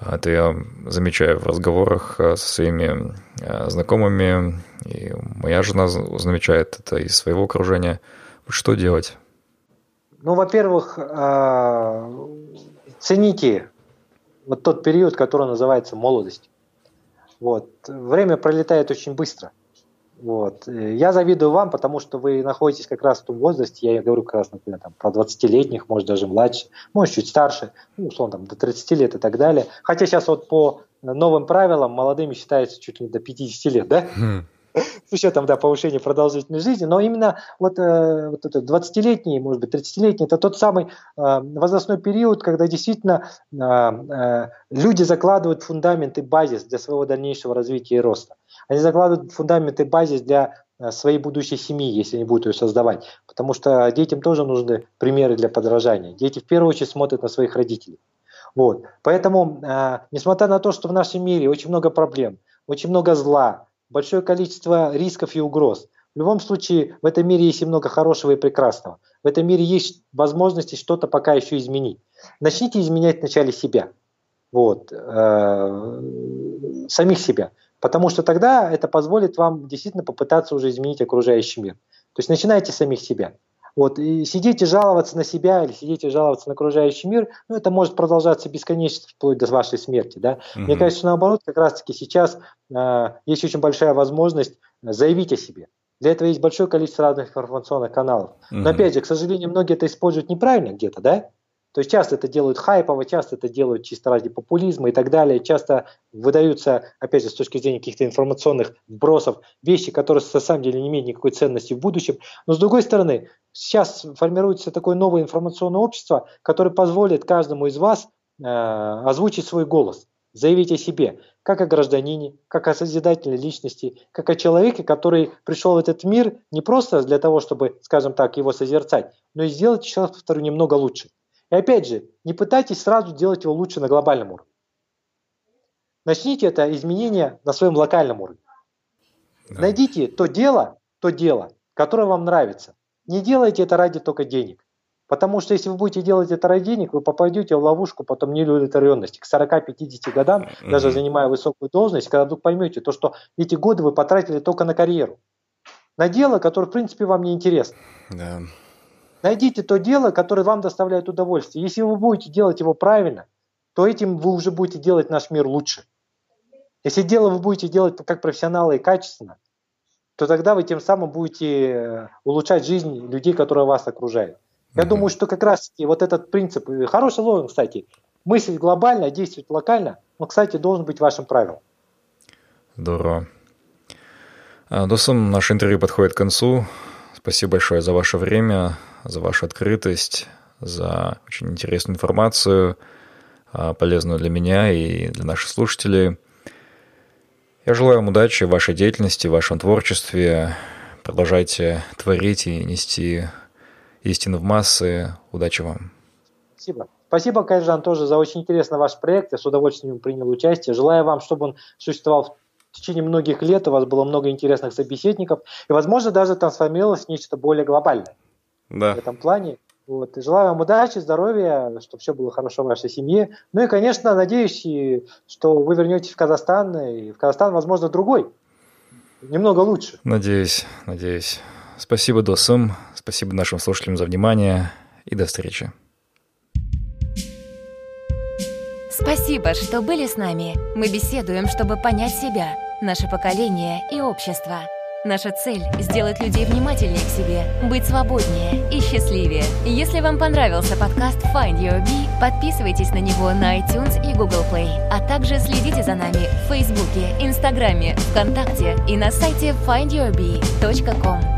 Это я замечаю в разговорах со своими знакомыми, и моя жена замечает это из своего окружения. Что делать? Ну, во-первых, цените вот тот период, который называется молодость. Вот. Время пролетает очень быстро. Вот. Я завидую вам, потому что вы находитесь как раз в том возрасте, я говорю как раз, например, там, про 20-летних, может даже младше, может чуть старше, ну, условно, там, до 30 лет и так далее. Хотя сейчас вот по новым правилам молодыми считается чуть ли не до 50 лет, да? Хм с учетом да, повышения продолжительности жизни, но именно вот, э, вот это 20-летний, может быть, 30-летний, это тот самый э, возрастной период, когда действительно э, э, люди закладывают фундамент и базис для своего дальнейшего развития и роста. Они закладывают фундамент и базис для э, своей будущей семьи, если они будут ее создавать. Потому что детям тоже нужны примеры для подражания. Дети в первую очередь смотрят на своих родителей. Вот. Поэтому, э, несмотря на то, что в нашем мире очень много проблем, очень много зла, большое количество рисков и угроз. В любом случае, в этом мире есть и много хорошего и прекрасного. В этом мире есть возможности что-то пока еще изменить. Начните изменять вначале себя. Вот, э, самих себя. Потому что тогда это позволит вам действительно попытаться уже изменить окружающий мир. То есть начинайте с самих себя. Вот, и сидеть и жаловаться на себя или сидеть и жаловаться на окружающий мир, ну, это может продолжаться бесконечно, вплоть до вашей смерти, да. Mm-hmm. Мне кажется, что наоборот, как раз-таки сейчас э, есть очень большая возможность заявить о себе. Для этого есть большое количество разных информационных каналов. Mm-hmm. Но опять же, к сожалению, многие это используют неправильно где-то, да? То есть часто это делают хайпово, часто это делают чисто ради популизма и так далее. Часто выдаются, опять же, с точки зрения каких-то информационных вбросов, вещи, которые на самом деле не имеют никакой ценности в будущем. Но с другой стороны, сейчас формируется такое новое информационное общество, которое позволит каждому из вас э, озвучить свой голос, заявить о себе, как о гражданине, как о созидательной личности, как о человеке, который пришел в этот мир не просто для того, чтобы, скажем так, его созерцать, но и сделать, еще раз повторю, немного лучше. И опять же, не пытайтесь сразу делать его лучше на глобальном уровне. Начните это изменение на своем локальном уровне. Да. Найдите то дело, то дело, которое вам нравится. Не делайте это ради только денег. Потому что если вы будете делать это ради денег, вы попадете в ловушку потом неудовлетворенности. К 40-50 годам, mm-hmm. даже занимая высокую должность, когда вдруг поймете, то, что эти годы вы потратили только на карьеру. На дело, которое, в принципе, вам не интересно. Да. Найдите то дело, которое вам доставляет удовольствие. Если вы будете делать его правильно, то этим вы уже будете делать наш мир лучше. Если дело вы будете делать как профессионалы и качественно, то тогда вы тем самым будете э, улучшать жизнь людей, которые вас окружают. Я mm думаю, что как раз вот этот принцип, хороший лозунг, кстати, мыслить глобально, действовать локально, он, кстати, должен быть вашим правилом. Здорово. А, Досом, наше интервью подходит к концу. Спасибо большое за ваше время, за вашу открытость, за очень интересную информацию, а, полезную для меня и для наших слушателей. Я желаю вам удачи в вашей деятельности, в вашем творчестве. Продолжайте творить и нести истину в массы. Удачи вам. Спасибо. Спасибо, Кайжан, тоже за очень интересный ваш проект. Я с удовольствием принял участие. Желаю вам, чтобы он существовал в течение многих лет, у вас было много интересных собеседников, и, возможно, даже трансформировалось в нечто более глобальное да. в этом плане. Вот. И желаю вам удачи, здоровья, чтобы все было хорошо в вашей семье. Ну и, конечно, надеюсь, что вы вернетесь в Казахстан, и в Казахстан, возможно, другой, немного лучше. Надеюсь, надеюсь. Спасибо, Досым, спасибо нашим слушателям за внимание, и до встречи. Спасибо, что были с нами. Мы беседуем, чтобы понять себя, наше поколение и общество. Наша цель — сделать людей внимательнее к себе, быть свободнее и счастливее. Если вам понравился подкаст Find Your Bee, подписывайтесь на него на iTunes и Google Play, а также следите за нами в Фейсбуке, Инстаграме, ВКонтакте и на сайте findyourbee.com.